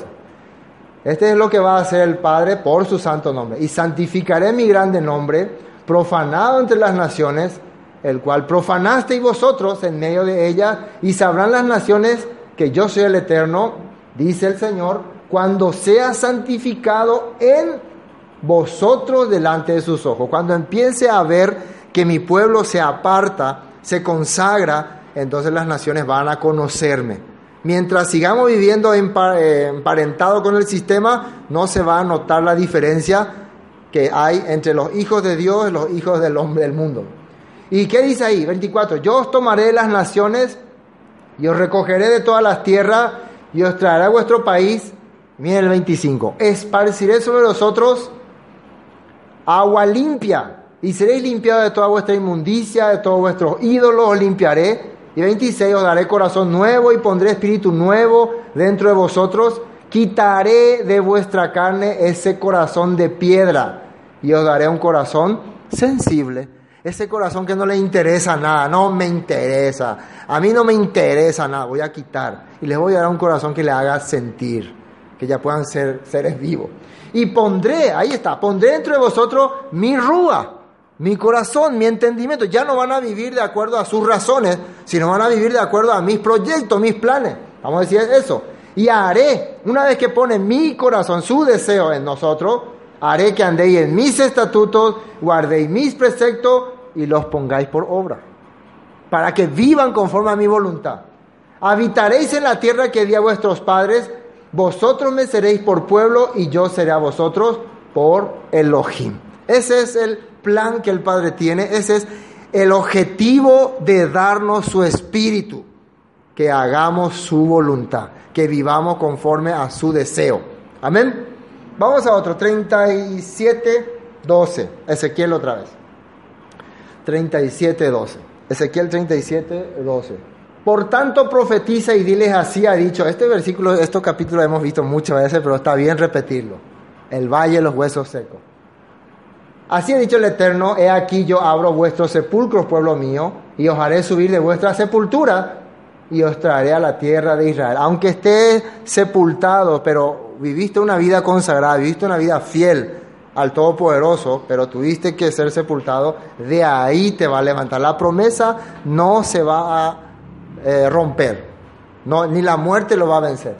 Este es lo que va a hacer el Padre por su santo nombre. Y santificaré mi grande nombre, profanado entre las naciones, el cual profanasteis vosotros en medio de ella, y sabrán las naciones que yo soy el Eterno, dice el Señor, cuando sea santificado en vosotros delante de sus ojos. Cuando empiece a ver que mi pueblo se aparta, se consagra, entonces las naciones van a conocerme. Mientras sigamos viviendo eh, emparentado con el sistema, no se va a notar la diferencia que hay entre los hijos de Dios y los hijos del hombre del mundo. ¿Y qué dice ahí? 24. Yo os tomaré las naciones y os recogeré de todas las tierras y os traeré a vuestro país. Miren el 25. Esparciré sobre vosotros agua limpia y seréis limpiados de toda vuestra inmundicia, de todos vuestros ídolos os limpiaré. Y 26, os daré corazón nuevo y pondré espíritu nuevo dentro de vosotros. Quitaré de vuestra carne ese corazón de piedra y os daré un corazón sensible. Ese corazón que no le interesa nada, no me interesa. A mí no me interesa nada, voy a quitar. Y les voy a dar un corazón que le haga sentir, que ya puedan ser seres vivos. Y pondré, ahí está, pondré dentro de vosotros mi rúa, mi corazón, mi entendimiento. Ya no van a vivir de acuerdo a sus razones, sino van a vivir de acuerdo a mis proyectos, mis planes. Vamos a decir eso. Y haré, una vez que pone mi corazón, su deseo en nosotros, haré que andéis en mis estatutos, guardéis mis preceptos y los pongáis por obra, para que vivan conforme a mi voluntad. Habitaréis en la tierra que di a vuestros padres, vosotros me seréis por pueblo y yo seré a vosotros por Elohim. Ese es el plan que el Padre tiene, ese es el objetivo de darnos su espíritu, que hagamos su voluntad, que vivamos conforme a su deseo. Amén. Vamos a otro, 37, 12. Ezequiel otra vez. 37, 12. Ezequiel 37, 12. Por tanto, profetiza y diles así ha dicho. Este versículo, estos capítulos hemos visto muchas veces, pero está bien repetirlo. El valle de los huesos secos. Así ha dicho el Eterno, he aquí yo abro vuestros sepulcros, pueblo mío, y os haré subir de vuestra sepultura y os traeré a la tierra de Israel. Aunque esté sepultado, pero viviste una vida consagrada, viviste una vida fiel al Todopoderoso, pero tuviste que ser sepultado, de ahí te va a levantar. La promesa no se va a eh, romper, no, ni la muerte lo va a vencer.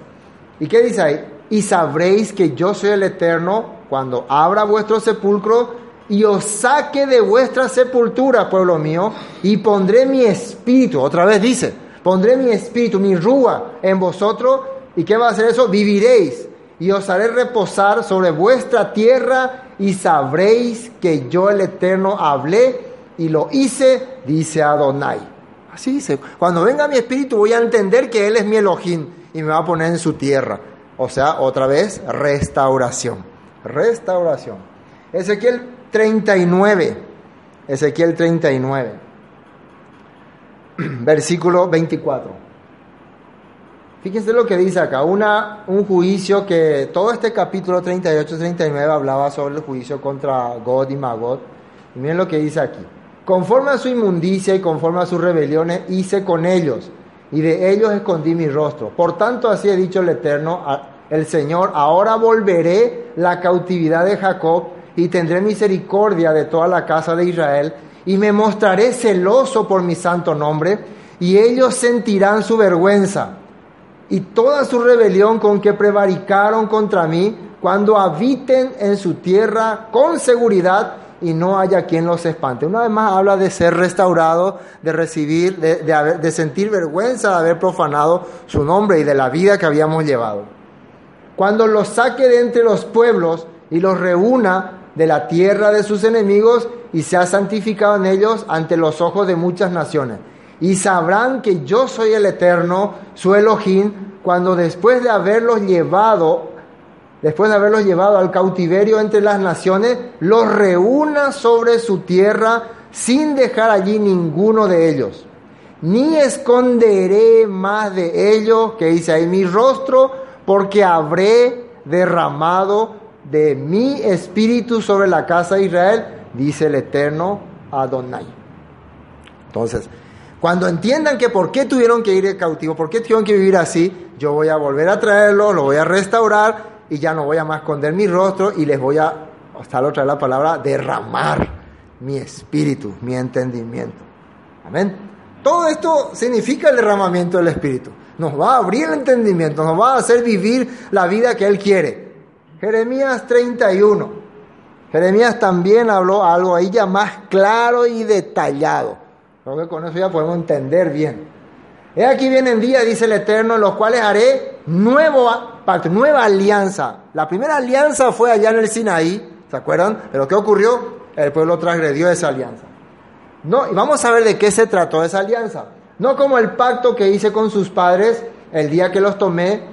¿Y qué dice ahí? Y sabréis que yo soy el Eterno cuando abra vuestro sepulcro y os saque de vuestra sepultura, pueblo mío, y pondré mi espíritu, otra vez dice, pondré mi espíritu, mi rúa en vosotros, ¿y qué va a hacer eso? Viviréis, y os haré reposar sobre vuestra tierra, y sabréis que yo el Eterno hablé y lo hice, dice Adonai. Así dice, cuando venga mi espíritu voy a entender que Él es mi Elohim y me va a poner en su tierra. O sea, otra vez, restauración. Restauración. Ezequiel 39. Ezequiel 39. Versículo 24. Fíjense lo que dice acá, una, un juicio que todo este capítulo 38-39 hablaba sobre el juicio contra God y Magot. Y miren lo que dice aquí. Conforme a su inmundicia y conforme a sus rebeliones hice con ellos, y de ellos escondí mi rostro. Por tanto, así ha dicho el Eterno, el Señor, ahora volveré la cautividad de Jacob y tendré misericordia de toda la casa de Israel y me mostraré celoso por mi santo nombre y ellos sentirán su vergüenza y toda su rebelión con que prevaricaron contra mí cuando habiten en su tierra con seguridad y no haya quien los espante. Una vez más habla de ser restaurado, de recibir, de, de sentir vergüenza de haber profanado su nombre y de la vida que habíamos llevado. Cuando los saque de entre los pueblos y los reúna de la tierra de sus enemigos y se ha santificado en ellos ante los ojos de muchas naciones. Y sabrán que yo soy el Eterno, su Elohim, cuando después de haberlos llevado, después de haberlos llevado al cautiverio entre las naciones, los reúna sobre su tierra sin dejar allí ninguno de ellos. Ni esconderé más de ellos, que dice ahí, mi rostro, porque habré derramado de mi espíritu sobre la casa de Israel, dice el eterno Adonai. Entonces, cuando entiendan que por qué tuvieron que ir de cautivo, por qué tuvieron que vivir así, yo voy a volver a traerlo, lo voy a restaurar y ya no voy a más esconder mi rostro y les voy a, hasta la otra la palabra, derramar mi espíritu, mi entendimiento. Amén. Todo esto significa el derramamiento del Espíritu. Nos va a abrir el entendimiento, nos va a hacer vivir la vida que Él quiere. Jeremías 31. Jeremías también habló algo ahí ya más claro y detallado. Creo que con eso ya podemos entender bien. He aquí vienen días, dice el Eterno, en los cuales haré nuevo pacto, nueva alianza. La primera alianza fue allá en el Sinaí, ¿se acuerdan? Pero ¿qué ocurrió? El pueblo transgredió esa alianza. No, y vamos a ver de qué se trató esa alianza. No como el pacto que hice con sus padres el día que los tomé,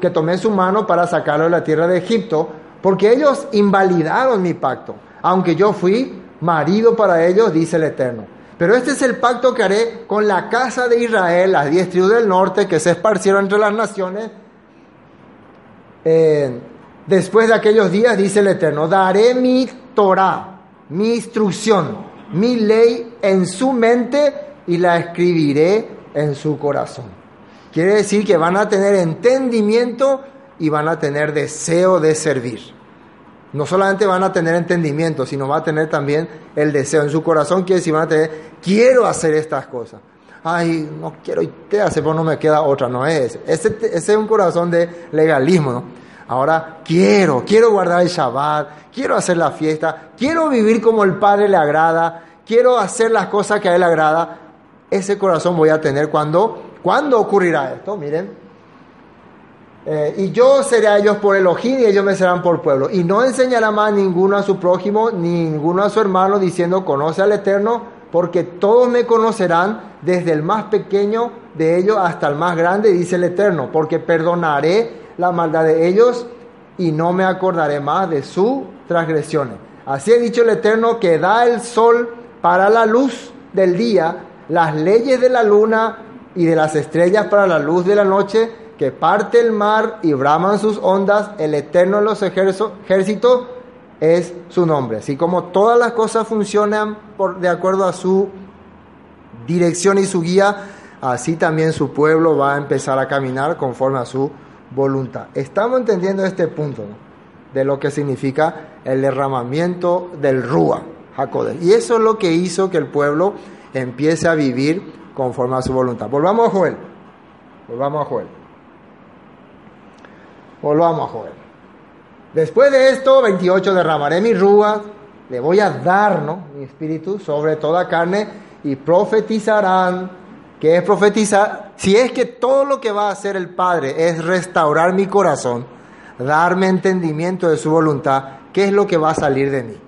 que tomé su mano para sacarlo de la tierra de Egipto, porque ellos invalidaron mi pacto, aunque yo fui marido para ellos, dice el Eterno. Pero este es el pacto que haré con la casa de Israel, las diez tribus del norte que se esparcieron entre las naciones. Eh, después de aquellos días, dice el Eterno, daré mi Torah, mi instrucción, mi ley en su mente y la escribiré en su corazón. Quiere decir que van a tener entendimiento y van a tener deseo de servir. No solamente van a tener entendimiento, sino va a tener también el deseo en su corazón. Quiere decir, van a tener, quiero hacer estas cosas. Ay, no quiero y te hace, pero no me queda otra. No es. Ese, ese es un corazón de legalismo, ¿no? Ahora quiero, quiero guardar el Shabbat, quiero hacer la fiesta, quiero vivir como el Padre le agrada, quiero hacer las cosas que a Él le agrada ese corazón voy a tener cuando, ¿cuándo ocurrirá esto? Miren. Eh, y yo seré a ellos por Elohim y ellos me serán por pueblo. Y no enseñará más ninguno a su prójimo, ni ninguno a su hermano, diciendo, conoce al Eterno, porque todos me conocerán, desde el más pequeño de ellos hasta el más grande, dice el Eterno, porque perdonaré la maldad de ellos y no me acordaré más de sus transgresiones. Así ha dicho el Eterno, que da el sol para la luz del día las leyes de la luna y de las estrellas para la luz de la noche, que parte el mar y braman sus ondas, el eterno en los ejércitos es su nombre. Así como todas las cosas funcionan por, de acuerdo a su dirección y su guía, así también su pueblo va a empezar a caminar conforme a su voluntad. Estamos entendiendo este punto de lo que significa el derramamiento del Rúa, Y eso es lo que hizo que el pueblo empiece a vivir conforme a su voluntad. Volvamos a Joel. Volvamos a Joel. Volvamos a Joel. Después de esto, 28, derramaré mi rúa, le voy a dar ¿no? mi espíritu sobre toda carne y profetizarán. ¿Qué es profetizar? Si es que todo lo que va a hacer el Padre es restaurar mi corazón, darme entendimiento de su voluntad, ¿qué es lo que va a salir de mí?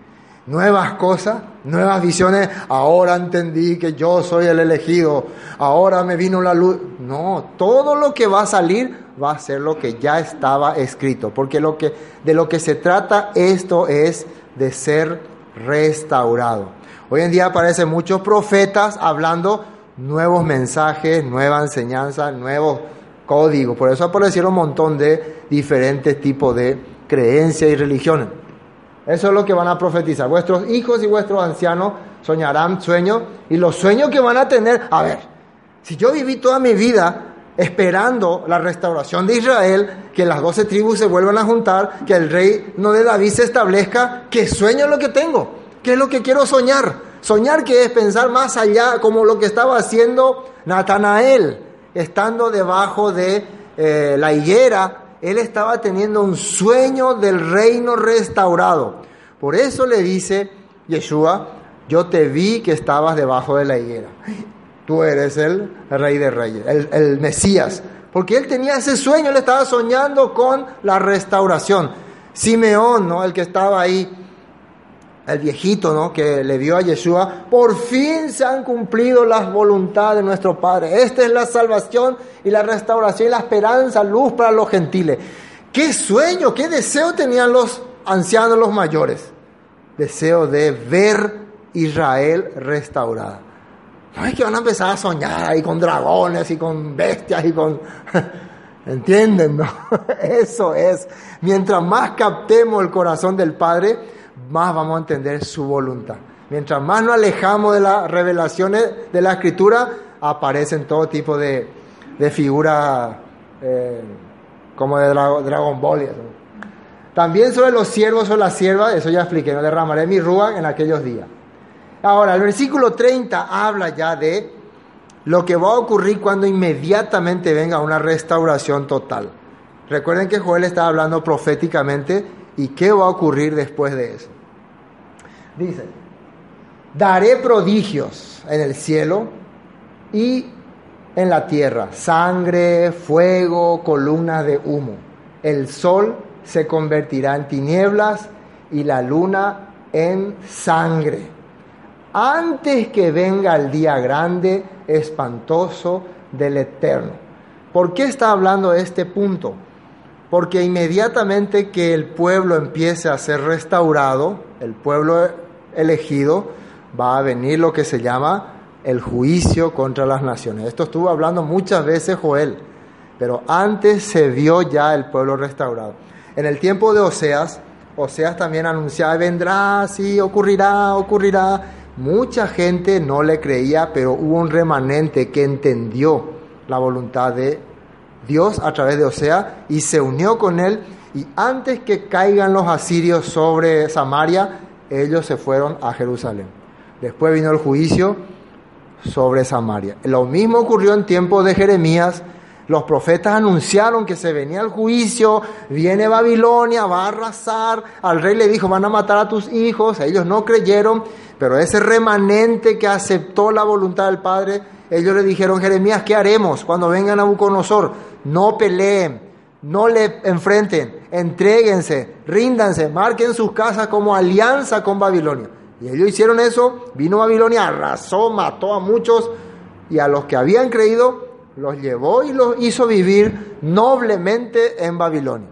nuevas cosas, nuevas visiones. Ahora entendí que yo soy el elegido. Ahora me vino la luz. No, todo lo que va a salir va a ser lo que ya estaba escrito, porque lo que de lo que se trata esto es de ser restaurado. Hoy en día aparecen muchos profetas hablando nuevos mensajes, nueva enseñanza, nuevos códigos. Por eso aparecieron un montón de diferentes tipos de creencias y religiones. Eso es lo que van a profetizar. Vuestros hijos y vuestros ancianos soñarán sueños y los sueños que van a tener, a ver, si yo viví toda mi vida esperando la restauración de Israel, que las doce tribus se vuelvan a juntar, que el rey no de David se establezca, ¿qué sueño lo que tengo? ¿Qué es lo que quiero soñar? Soñar que es pensar más allá, como lo que estaba haciendo Natanael, estando debajo de eh, la higuera él estaba teniendo un sueño del reino restaurado. Por eso le dice Yeshua, yo te vi que estabas debajo de la higuera. Tú eres el rey de reyes, el, Mesías. Porque él tenía ese sueño, él estaba soñando con la restauración. Simeón, ¿no? el que estaba ahí el viejito ¿no? que le vio a Yeshua, por fin se han cumplido las voluntades de nuestro Padre. Esta es la salvación y la restauración y la esperanza, luz para los gentiles. Qué sueño, qué deseo tenían los ancianos, los mayores. Deseo de ver Israel restaurada. No es que van a empezar a soñar ahí con dragones y con bestias y con... ¿Entienden? No? Eso es. Mientras más captemos el corazón del Padre, más vamos a entender su voluntad. Mientras más nos alejamos de las revelaciones de la escritura, aparecen todo tipo de, de figuras eh, como de Dragon Ball. También sobre los siervos o las siervas, eso ya expliqué, no derramaré mi rúa en aquellos días. Ahora, el versículo 30 habla ya de lo que va a ocurrir cuando inmediatamente venga una restauración total. Recuerden que Joel está hablando proféticamente y qué va a ocurrir después de eso. Dice, daré prodigios en el cielo y en la tierra, sangre, fuego, columnas de humo. El sol se convertirá en tinieblas y la luna en sangre. Antes que venga el día grande, espantoso del Eterno. ¿Por qué está hablando de este punto? Porque inmediatamente que el pueblo empiece a ser restaurado, el pueblo elegido, va a venir lo que se llama el juicio contra las naciones. Esto estuvo hablando muchas veces Joel, pero antes se vio ya el pueblo restaurado. En el tiempo de Oseas, Oseas también anunciaba, vendrá, sí, ocurrirá, ocurrirá. Mucha gente no le creía, pero hubo un remanente que entendió la voluntad de Dios a través de Oseas y se unió con él. Y antes que caigan los asirios sobre Samaria, ellos se fueron a Jerusalén. Después vino el juicio sobre Samaria. Lo mismo ocurrió en tiempo de Jeremías. Los profetas anunciaron que se venía el juicio, viene Babilonia, va a arrasar. Al rey le dijo, van a matar a tus hijos. Ellos no creyeron, pero ese remanente que aceptó la voluntad del Padre, ellos le dijeron, Jeremías, ¿qué haremos cuando vengan a Buconosor? No peleen, no le enfrenten, entréguense, ríndanse, marquen sus casas como alianza con Babilonia. Y ellos hicieron eso, vino Babilonia, arrasó, mató a muchos y a los que habían creído los llevó y los hizo vivir noblemente en Babilonia.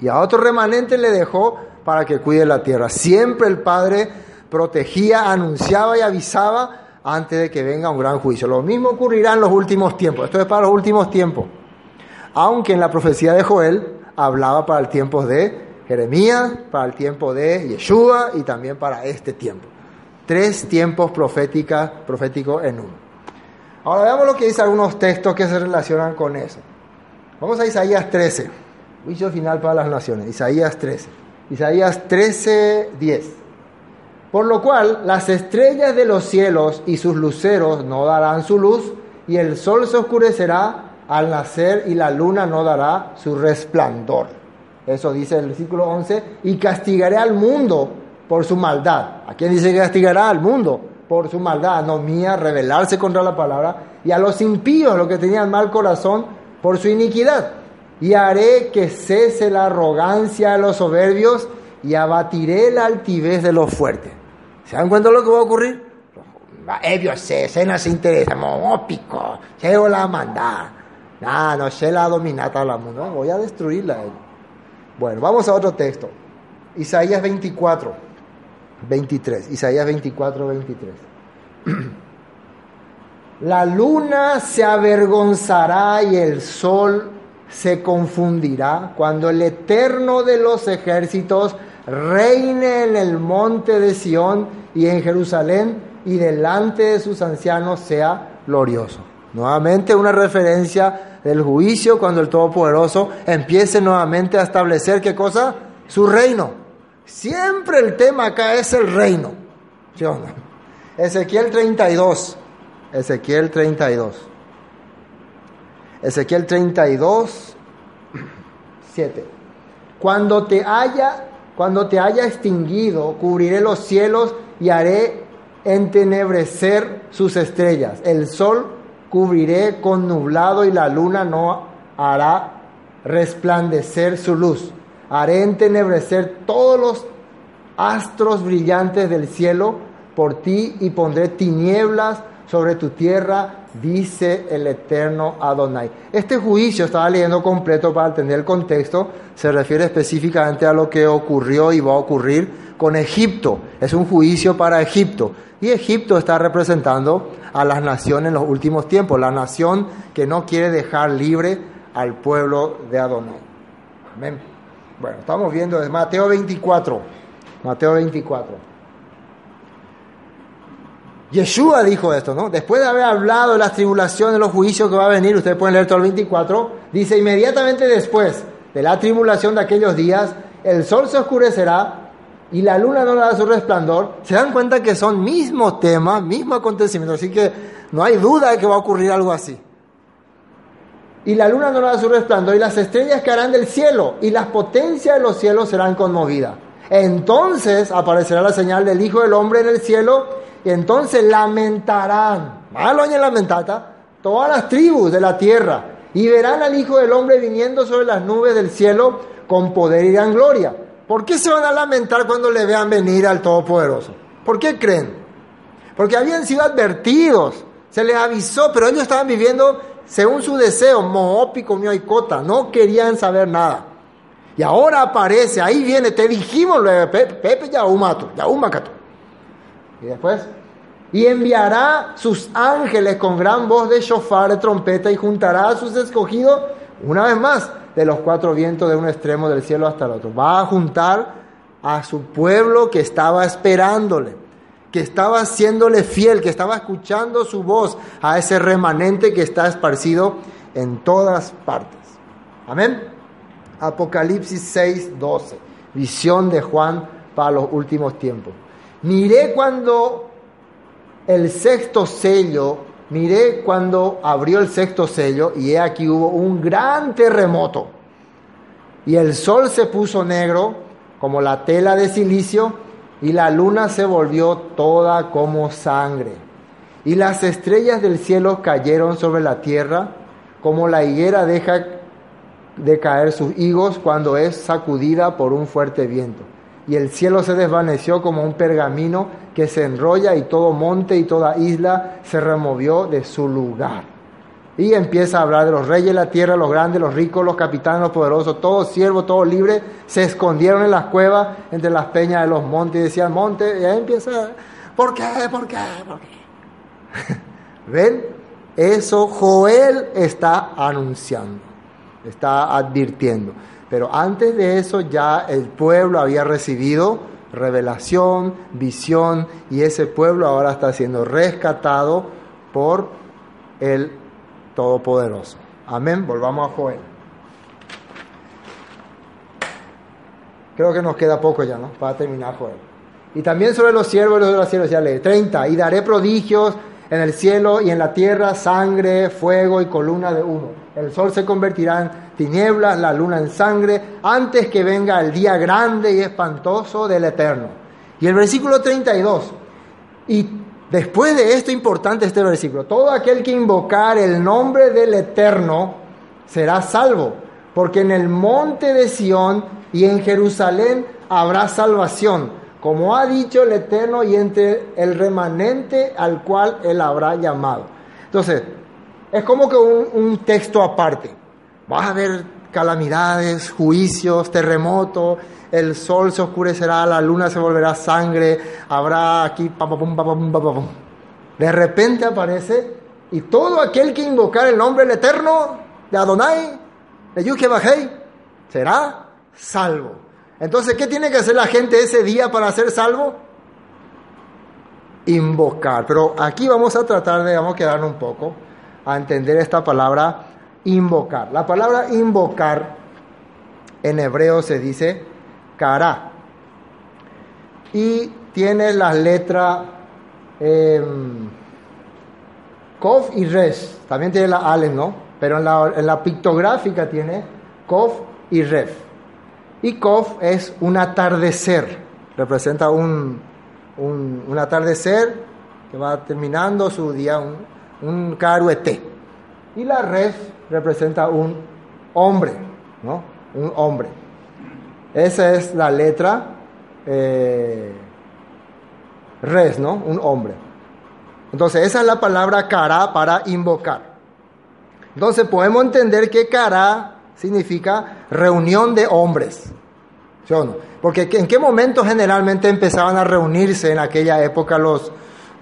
Y a otro remanente le dejó para que cuide la tierra. Siempre el Padre protegía, anunciaba y avisaba antes de que venga un gran juicio. Lo mismo ocurrirá en los últimos tiempos. Esto es para los últimos tiempos. Aunque en la profecía de Joel hablaba para el tiempo de Jeremías, para el tiempo de Yeshua y también para este tiempo. Tres tiempos proféticos en uno. Ahora veamos lo que dice algunos textos que se relacionan con eso. Vamos a Isaías 13, juicio final para las naciones. Isaías 13. Isaías 13, 10. Por lo cual las estrellas de los cielos y sus luceros no darán su luz, y el sol se oscurecerá al nacer y la luna no dará su resplandor. Eso dice el versículo 11, y castigaré al mundo por su maldad. ¿A quién dice que castigará? Al mundo por su maldad, no mía, rebelarse contra la palabra, y a los impíos, los que tenían mal corazón, por su iniquidad. Y haré que cese la arrogancia de los soberbios y abatiré la altivez de los fuertes. ¿Se dan cuenta de lo que va a ocurrir? Ellos se, se interesa, pico, se la mandar. No, no se la dominata la mundo, voy a destruirla. Bueno, vamos a otro texto. Isaías 24, 23. Isaías 24, 23. La luna se avergonzará y el sol se confundirá cuando el eterno de los ejércitos reine en el monte de Sión y en Jerusalén y delante de sus ancianos sea glorioso. Nuevamente una referencia del juicio cuando el Todopoderoso empiece nuevamente a establecer qué cosa? Su reino. Siempre el tema acá es el reino. ¿Sí o no? Ezequiel 32. Ezequiel 32. Ezequiel 32, 7. Cuando te haya, cuando te haya extinguido, cubriré los cielos y haré entenebrecer sus estrellas. El sol cubriré con nublado y la luna no hará resplandecer su luz. Haré entenebrecer todos los astros brillantes del cielo por ti y pondré tinieblas sobre tu tierra, dice el eterno Adonai. Este juicio, estaba leyendo completo para entender el contexto, se refiere específicamente a lo que ocurrió y va a ocurrir con Egipto. Es un juicio para Egipto. Y Egipto está representando a las naciones en los últimos tiempos, la nación que no quiere dejar libre al pueblo de Adonai. Amén. Bueno, estamos viendo de Mateo 24. Mateo 24. Yeshua dijo esto, ¿no? Después de haber hablado de las tribulaciones, los juicios que va a venir, ustedes pueden leer todo el 24, dice inmediatamente después de la tribulación de aquellos días, el sol se oscurecerá y la luna no le da su resplandor, se dan cuenta que son mismos temas, mismo acontecimiento, así que no hay duda de que va a ocurrir algo así. Y la luna no le da su resplandor y las estrellas caerán del cielo y las potencias de los cielos serán conmovidas. Entonces aparecerá la señal del Hijo del Hombre en el cielo y entonces lamentarán, malo en lamentata, todas las tribus de la tierra y verán al Hijo del Hombre viniendo sobre las nubes del cielo con poder y gran gloria. ¿Por qué se van a lamentar cuando le vean venir al Todopoderoso? ¿Por qué creen? Porque habían sido advertidos, se les avisó, pero ellos estaban viviendo según su deseo, Moopi comió cota, no querían saber nada. Y ahora aparece, ahí viene, te dijimos, Pepe, Pepe ya Yaumacato. Y después, y enviará sus ángeles con gran voz de shofar, de trompeta, y juntará a sus escogidos, una vez más, de los cuatro vientos de un extremo del cielo hasta el otro. Va a juntar a su pueblo que estaba esperándole, que estaba haciéndole fiel, que estaba escuchando su voz, a ese remanente que está esparcido en todas partes. Amén. Apocalipsis 6, 12. Visión de Juan para los últimos tiempos. Miré cuando el sexto sello, miré cuando abrió el sexto sello y he aquí hubo un gran terremoto. Y el sol se puso negro como la tela de silicio y la luna se volvió toda como sangre. Y las estrellas del cielo cayeron sobre la tierra como la higuera deja de caer sus higos cuando es sacudida por un fuerte viento. Y el cielo se desvaneció como un pergamino que se enrolla y todo monte y toda isla se removió de su lugar. Y empieza a hablar de los reyes de la tierra, los grandes, los ricos, los capitanes, los poderosos, todos siervos, todos libres, se escondieron en las cuevas entre las peñas de los montes y decían, monte, y ahí empieza, ¿por qué? ¿Por qué? ¿Por qué? ¿Ven? Eso Joel está anunciando está advirtiendo. Pero antes de eso ya el pueblo había recibido revelación, visión, y ese pueblo ahora está siendo rescatado por el Todopoderoso. Amén. Volvamos a Joel. Creo que nos queda poco ya, ¿no? Para terminar Joel. Y también sobre los siervos y los siervos, ya lee 30. Y daré prodigios en el cielo y en la tierra, sangre, fuego y columna de humo el sol se convertirá en tinieblas, la luna en sangre, antes que venga el día grande y espantoso del Eterno. Y el versículo 32. Y después de esto, importante este versículo, todo aquel que invocar el nombre del Eterno será salvo, porque en el monte de Sión y en Jerusalén habrá salvación, como ha dicho el Eterno y entre el remanente al cual él habrá llamado. Entonces, es como que un, texto aparte. Va a haber calamidades, juicios, terremotos, el sol se oscurecerá, la luna se volverá sangre, habrá aquí De repente aparece y todo aquel que invocar el nombre del Eterno, de Adonai, de Yuke será salvo. Entonces, ¿qué tiene que hacer la gente ese día para ser salvo? Invocar. Pero aquí vamos a tratar de, vamos a quedarnos un poco a entender esta palabra invocar. La palabra invocar en hebreo se dice cara y tiene las letras eh, Kof y Res. También tiene la Allen, ¿no? Pero en la, en la pictográfica tiene Kof y Ref. Y Kof es un atardecer, representa un, un, atardecer que va terminando su día, un, un caruete. Y la res representa un hombre, ¿no? Un hombre. Esa es la letra eh, res, ¿no? Un hombre. Entonces, esa es la palabra cara para invocar. Entonces, podemos entender que cara significa reunión de hombres. ¿Sí o no? Porque en qué momento generalmente empezaban a reunirse en aquella época los,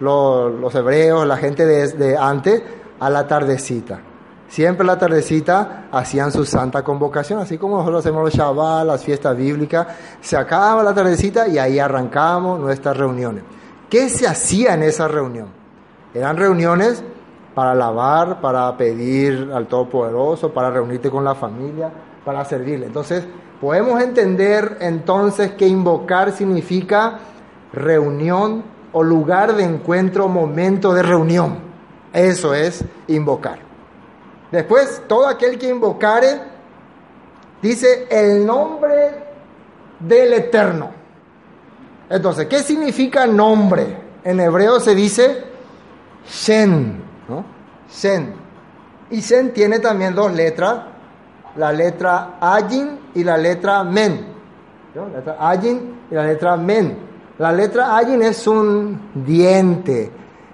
los, hebreos, la gente de, antes, a la tardecita. Siempre a la tardecita hacían su santa convocación, así como nosotros hacemos los Shabbat, las fiestas bíblicas. Se acaba la tardecita y ahí arrancamos nuestras reuniones. ¿Qué se hacía en esa reunión? Eran reuniones para alabar, para pedir al Todopoderoso, para reunirte con la familia, para servirle. Entonces, Podemos entender entonces que invocar significa reunión o lugar de encuentro, momento de reunión. Eso es invocar. Después, todo aquel que invocare, dice el nombre del Eterno. Entonces, ¿qué significa nombre? En hebreo se dice Shen, ¿no? Shen. Y Shen tiene también dos letras, la letra Ayin y la letra Men. La letra Ayin y la letra Men. La letra Ayin es un diente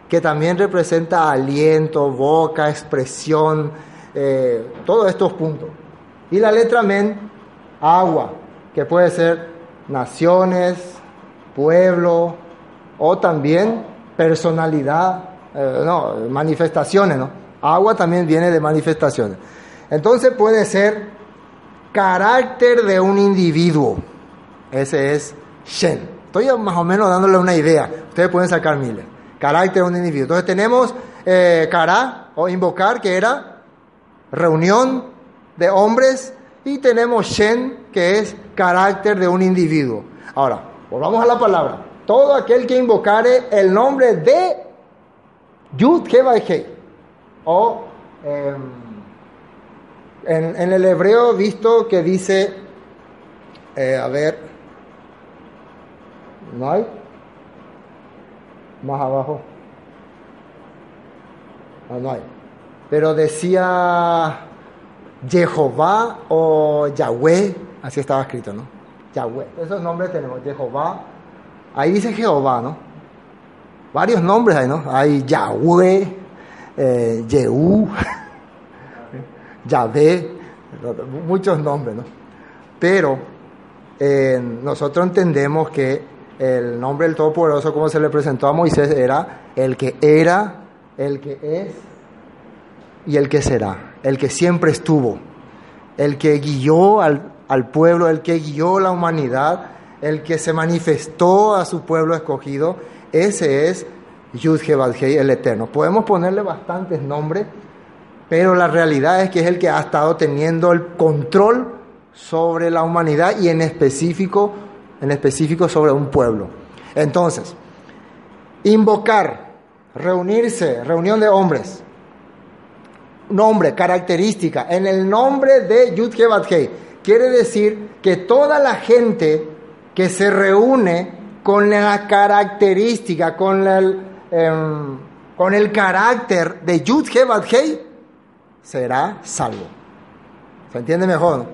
que también representa aliento, boca, expresión, eh, todos estos puntos. Y la letra Men, agua, que puede ser naciones, pueblo o también personalidad, eh, no, manifestaciones, ¿no? Agua también viene de manifestaciones. Entonces puede ser carácter de un individuo. Ese es Shen. Estoy más o menos dándole una idea. Ustedes pueden sacar miles. Carácter de un individuo. Entonces tenemos eh, o invocar, que era reunión de hombres. Y tenemos Shen, que es carácter de un individuo. Ahora, volvamos a la palabra. Todo aquel que invocare el nombre de Yud He o em, en, el hebreo visto que dice, eh, a ver, ¿no hay? Más abajo. No, no hay. Pero decía Jehová o Yahweh, así estaba escrito, ¿no? Yahweh. Esos nombres tenemos, Jehová. Ahí dice Jehová, ¿no? Varios nombres hay, ¿no? Hay Yahweh, eh, Yehú. Yahvé, muchos nombres, ¿no? Pero eh, nosotros entendemos que el nombre del Todopoderoso, como se le presentó a Moisés, era el que era, el que es y el que será, el que siempre estuvo, el que guió al, al pueblo, el que guió la humanidad, el que se manifestó a su pueblo escogido, ese es Yud el Eterno. Podemos ponerle bastantes nombres pero la realidad es que es el que ha estado teniendo el control sobre la humanidad y en específico, en específico sobre un pueblo. Entonces, invocar, reunirse, reunión de hombres, nombre, característica, en el nombre de Yud quiere decir que toda la gente que se reúne con la característica, con el, em, con el carácter de Yud será salvo. ¿Se entiende mejor?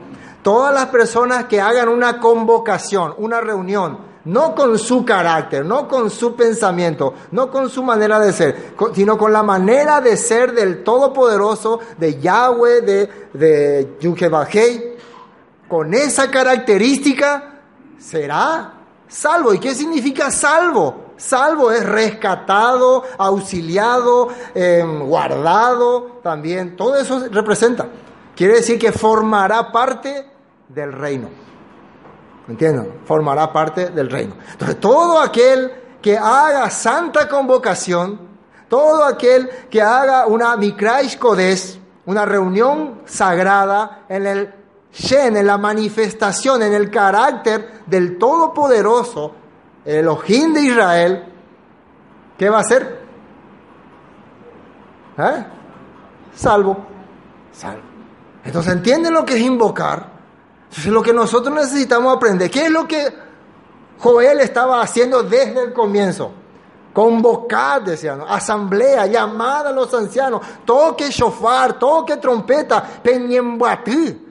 Todas las personas que hagan una convocación, una reunión, no con su carácter, no con su pensamiento, no con su manera de ser, sino con la manera de ser del Todopoderoso, de Yahweh, de, de con esa característica, será salvo. ¿Y qué significa salvo? Salvo es rescatado, auxiliado, em, guardado también. Todo eso representa. Quiere decir que formará parte del reino. ¿Entienden? Formará parte del reino. Entonces, todo aquel que haga santa convocación, todo aquel que haga una Mikraish una reunión sagrada en el Shen, en la manifestación, en el carácter del Todopoderoso, el Elohim de Israel, ¿qué va a hacer? ¿Eh? Salvo. Salvo. Entonces, ¿entienden lo que es invocar? Entonces, lo que nosotros necesitamos aprender, ¿qué es lo que Joel estaba haciendo desde el comienzo? Convocar, decían, asamblea, llamada a los ancianos, toque shofar, toque trompeta, peñembuatí,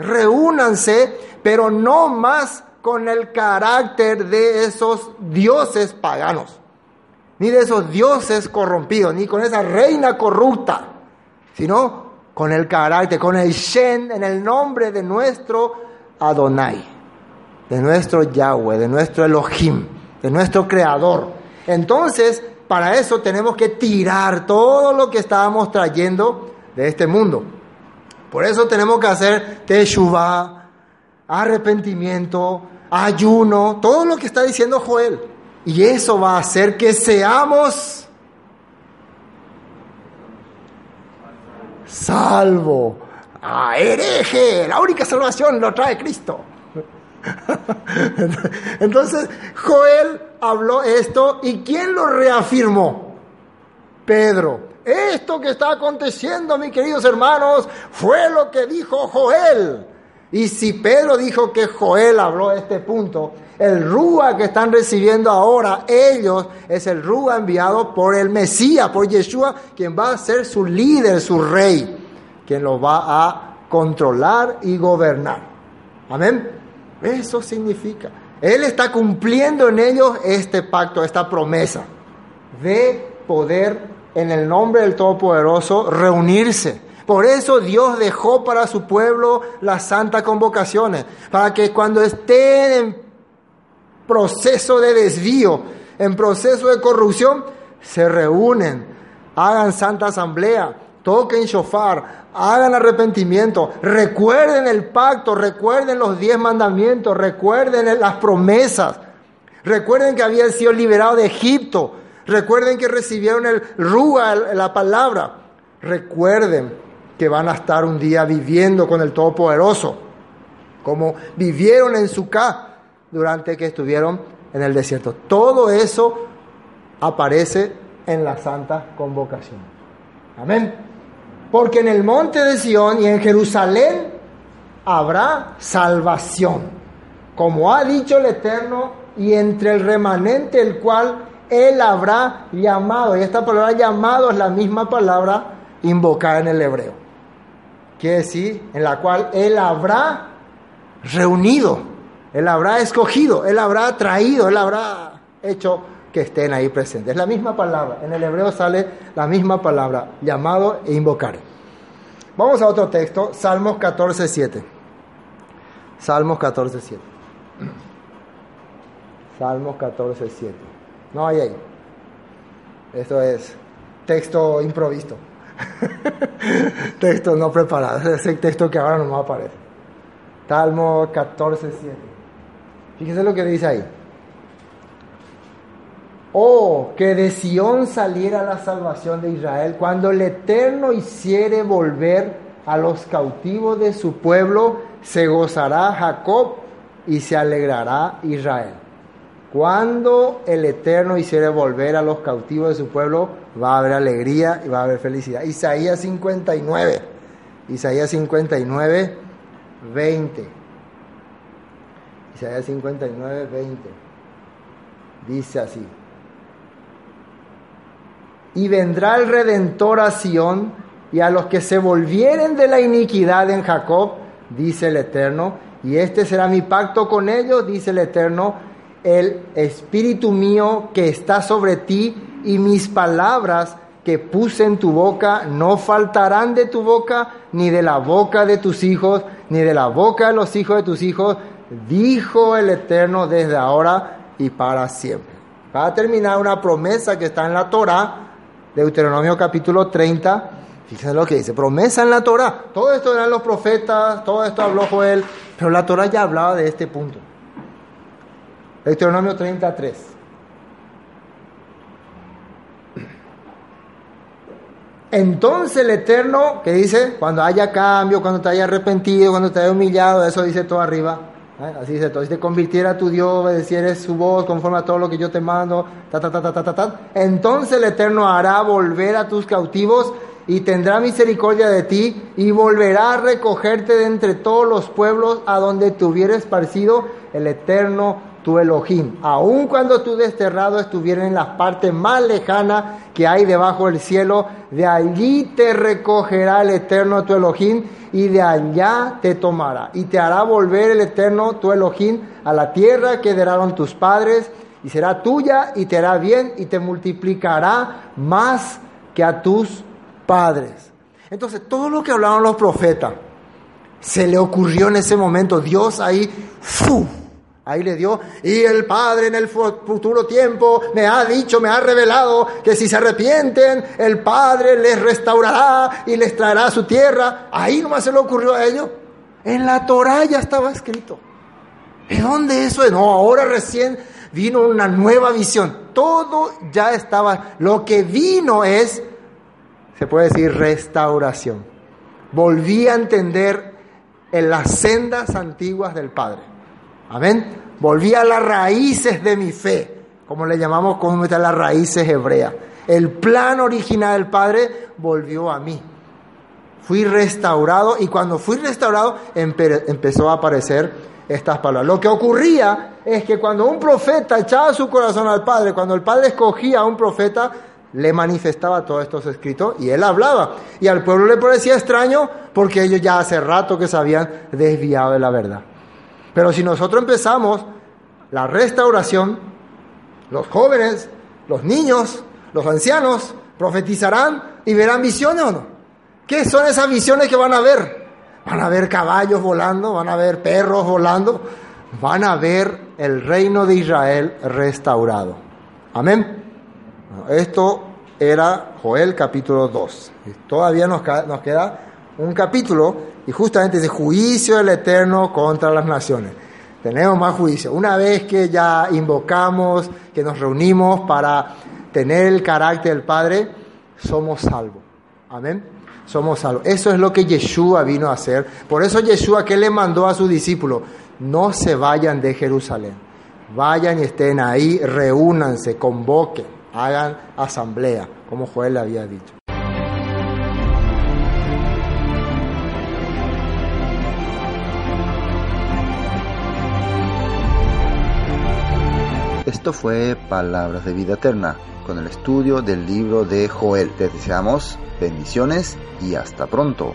reúnanse, pero no más con el carácter de esos dioses paganos, ni de esos dioses corrompidos, ni con esa reina corrupta, sino con el carácter, con el Shen, en el nombre de nuestro Adonai, de nuestro Yahweh, de nuestro Elohim, de nuestro Creador. Entonces, para eso tenemos que tirar todo lo que estábamos trayendo de este mundo. Por eso tenemos que hacer Teshuvah, arrepentimiento, ayuno, todo lo que está diciendo Joel. Y eso va a hacer que seamos salvo. Ah, hereje, la única salvación lo trae Cristo. Entonces Joel habló esto y ¿quién lo reafirmó? Pedro. Esto que está aconteciendo, mis queridos hermanos, fue lo que dijo Joel. Y si Pedro dijo que Joel habló de este punto, el Rúa que están recibiendo ahora ellos es el Rúa enviado por el Mesías, por Yeshua, quien va a ser su líder, su rey, quien lo va a controlar y gobernar. Amén. Eso significa. Él está cumpliendo en ellos este pacto, esta promesa de poder en el nombre del Todopoderoso reunirse. Por eso Dios dejó para su pueblo las santas convocaciones, para que cuando estén en proceso de desvío, en proceso de corrupción, se reúnen, hagan santa asamblea, toquen shofar, hagan arrepentimiento, recuerden el pacto, recuerden los diez mandamientos, recuerden las promesas, recuerden que habían sido liberados de Egipto, recuerden que recibieron el rúa, la palabra, recuerden que van a estar un día viviendo con el Todopoderoso, como vivieron en Sucá durante que estuvieron en el desierto. Todo eso aparece en la santa convocación. Amén. Porque en el monte de Sión y en Jerusalén habrá salvación, como ha dicho el Eterno, y entre el remanente el cual Él habrá llamado. Y esta palabra llamado es la misma palabra invocada en el hebreo. Quiere decir, en la cual Él habrá reunido, Él habrá escogido, Él habrá traído, Él habrá hecho que estén ahí presentes. Es la misma palabra. En el hebreo sale la misma palabra, llamado e invocar. Vamos a otro texto, Salmos 14, 7. Salmos 14, 7. Salmos 14, 7. No hay ahí. Esto es texto improvisto. texto no preparado. Es el texto que ahora no me aparece. Salmos 14, 7. Fíjense lo que dice ahí. Oh, que de Sión saliera la salvación de Israel, cuando el Eterno hiciere volver a los cautivos de su pueblo, se gozará Jacob y se alegrará Israel. Cuando el Eterno hiciere volver a los cautivos de su pueblo, va a haber alegría y va a haber felicidad. Isaías 59, Isaías 59, 20. Isaías 59, 20. Dice así y vendrá el Redentor a Sión, y a los que se volvieren de la iniquidad en Jacob, dice el Eterno, y este será mi pacto con ellos, dice el Eterno, el espíritu mío que está sobre ti y mis palabras que puse en tu boca no faltarán de tu boca, ni de la boca de tus hijos, ni de la boca de los hijos de tus hijos, dijo el Eterno desde ahora y para siempre. Va a terminar una promesa que está en la Torah, Deuteronomio capítulo 30, fíjense lo que dice, promesa en la Torah. Todo esto eran los profetas, todo esto habló Joel, pero la Torah ya hablaba de este punto. Deuteronomio 33. Entonces el Eterno, que dice, cuando haya cambio, cuando te haya arrepentido, cuando te haya humillado, eso dice todo arriba, ¿Eh? Así dice todo. Si te convirtiera a tu Dios, obedecieres su voz conforme a todo lo que yo te mando, ta, ta, ta, ta, ta, ta, entonces el Eterno hará volver a tus cautivos y tendrá misericordia de ti y volverá a recogerte de entre todos los pueblos a donde te hubiera esparcido el Eterno tu Elohim. Aun cuando tu desterrado estuviera en la parte más lejana que hay debajo del cielo, de allí te recogerá el Eterno tu Elohim y de allá te tomará. Y te hará volver el Eterno tu Elohim a la tierra que heredaron tus padres y será tuya y te hará bien y te multiplicará más que a tus padres. Entonces, todo lo que hablaron los profetas, se le ocurrió en ese momento. Dios ahí, ¡fu! Ahí le dio, y el Padre en el futuro tiempo me ha dicho, me ha revelado que si se arrepienten, el Padre les restaurará y les traerá a su tierra. Ahí nomás se le ocurrió a ellos. En la Torah ya estaba escrito. ¿De dónde eso es? No, ahora recién vino una nueva visión. Todo ya estaba. Lo que vino es, se puede decir, restauración. Volví a entender en las sendas antiguas del Padre. Amén. Volví a las raíces de mi fe, como le llamamos comúnmente las raíces hebreas. El plan original del Padre volvió a mí. Fui restaurado y cuando fui restaurado empezó a aparecer estas palabras. Lo que ocurría es que cuando un profeta echaba su corazón al Padre, cuando el Padre escogía a un profeta, le manifestaba todos estos escritos y él hablaba. Y al pueblo le parecía extraño porque ellos ya hace rato que se habían desviado de la verdad. Pero si nosotros empezamos la restauración, los jóvenes, los niños, los ancianos profetizarán y verán visiones o no. ¿Qué son esas visiones que van a ver? Van a ver caballos volando, van a ver perros volando, van a ver el reino de Israel restaurado. Amén. Esto era Joel capítulo 2. Todavía nos, nos queda un capítulo y justamente ese juicio del Eterno contra las naciones. Tenemos más juicio. Una vez que ya invocamos, que nos reunimos para tener el carácter del Padre, somos salvos. Amén. Somos salvos. Eso es lo que Yeshua vino a hacer. Por eso Yeshua, ¿qué le mandó a sus discípulos? No se vayan de Jerusalén. Vayan y estén ahí, reúnanse, convoquen hagan asamblea, como Joel le había dicho. Esto fue Palabras de Vida Eterna con el estudio del libro de Joel. Te deseamos bendiciones y hasta pronto.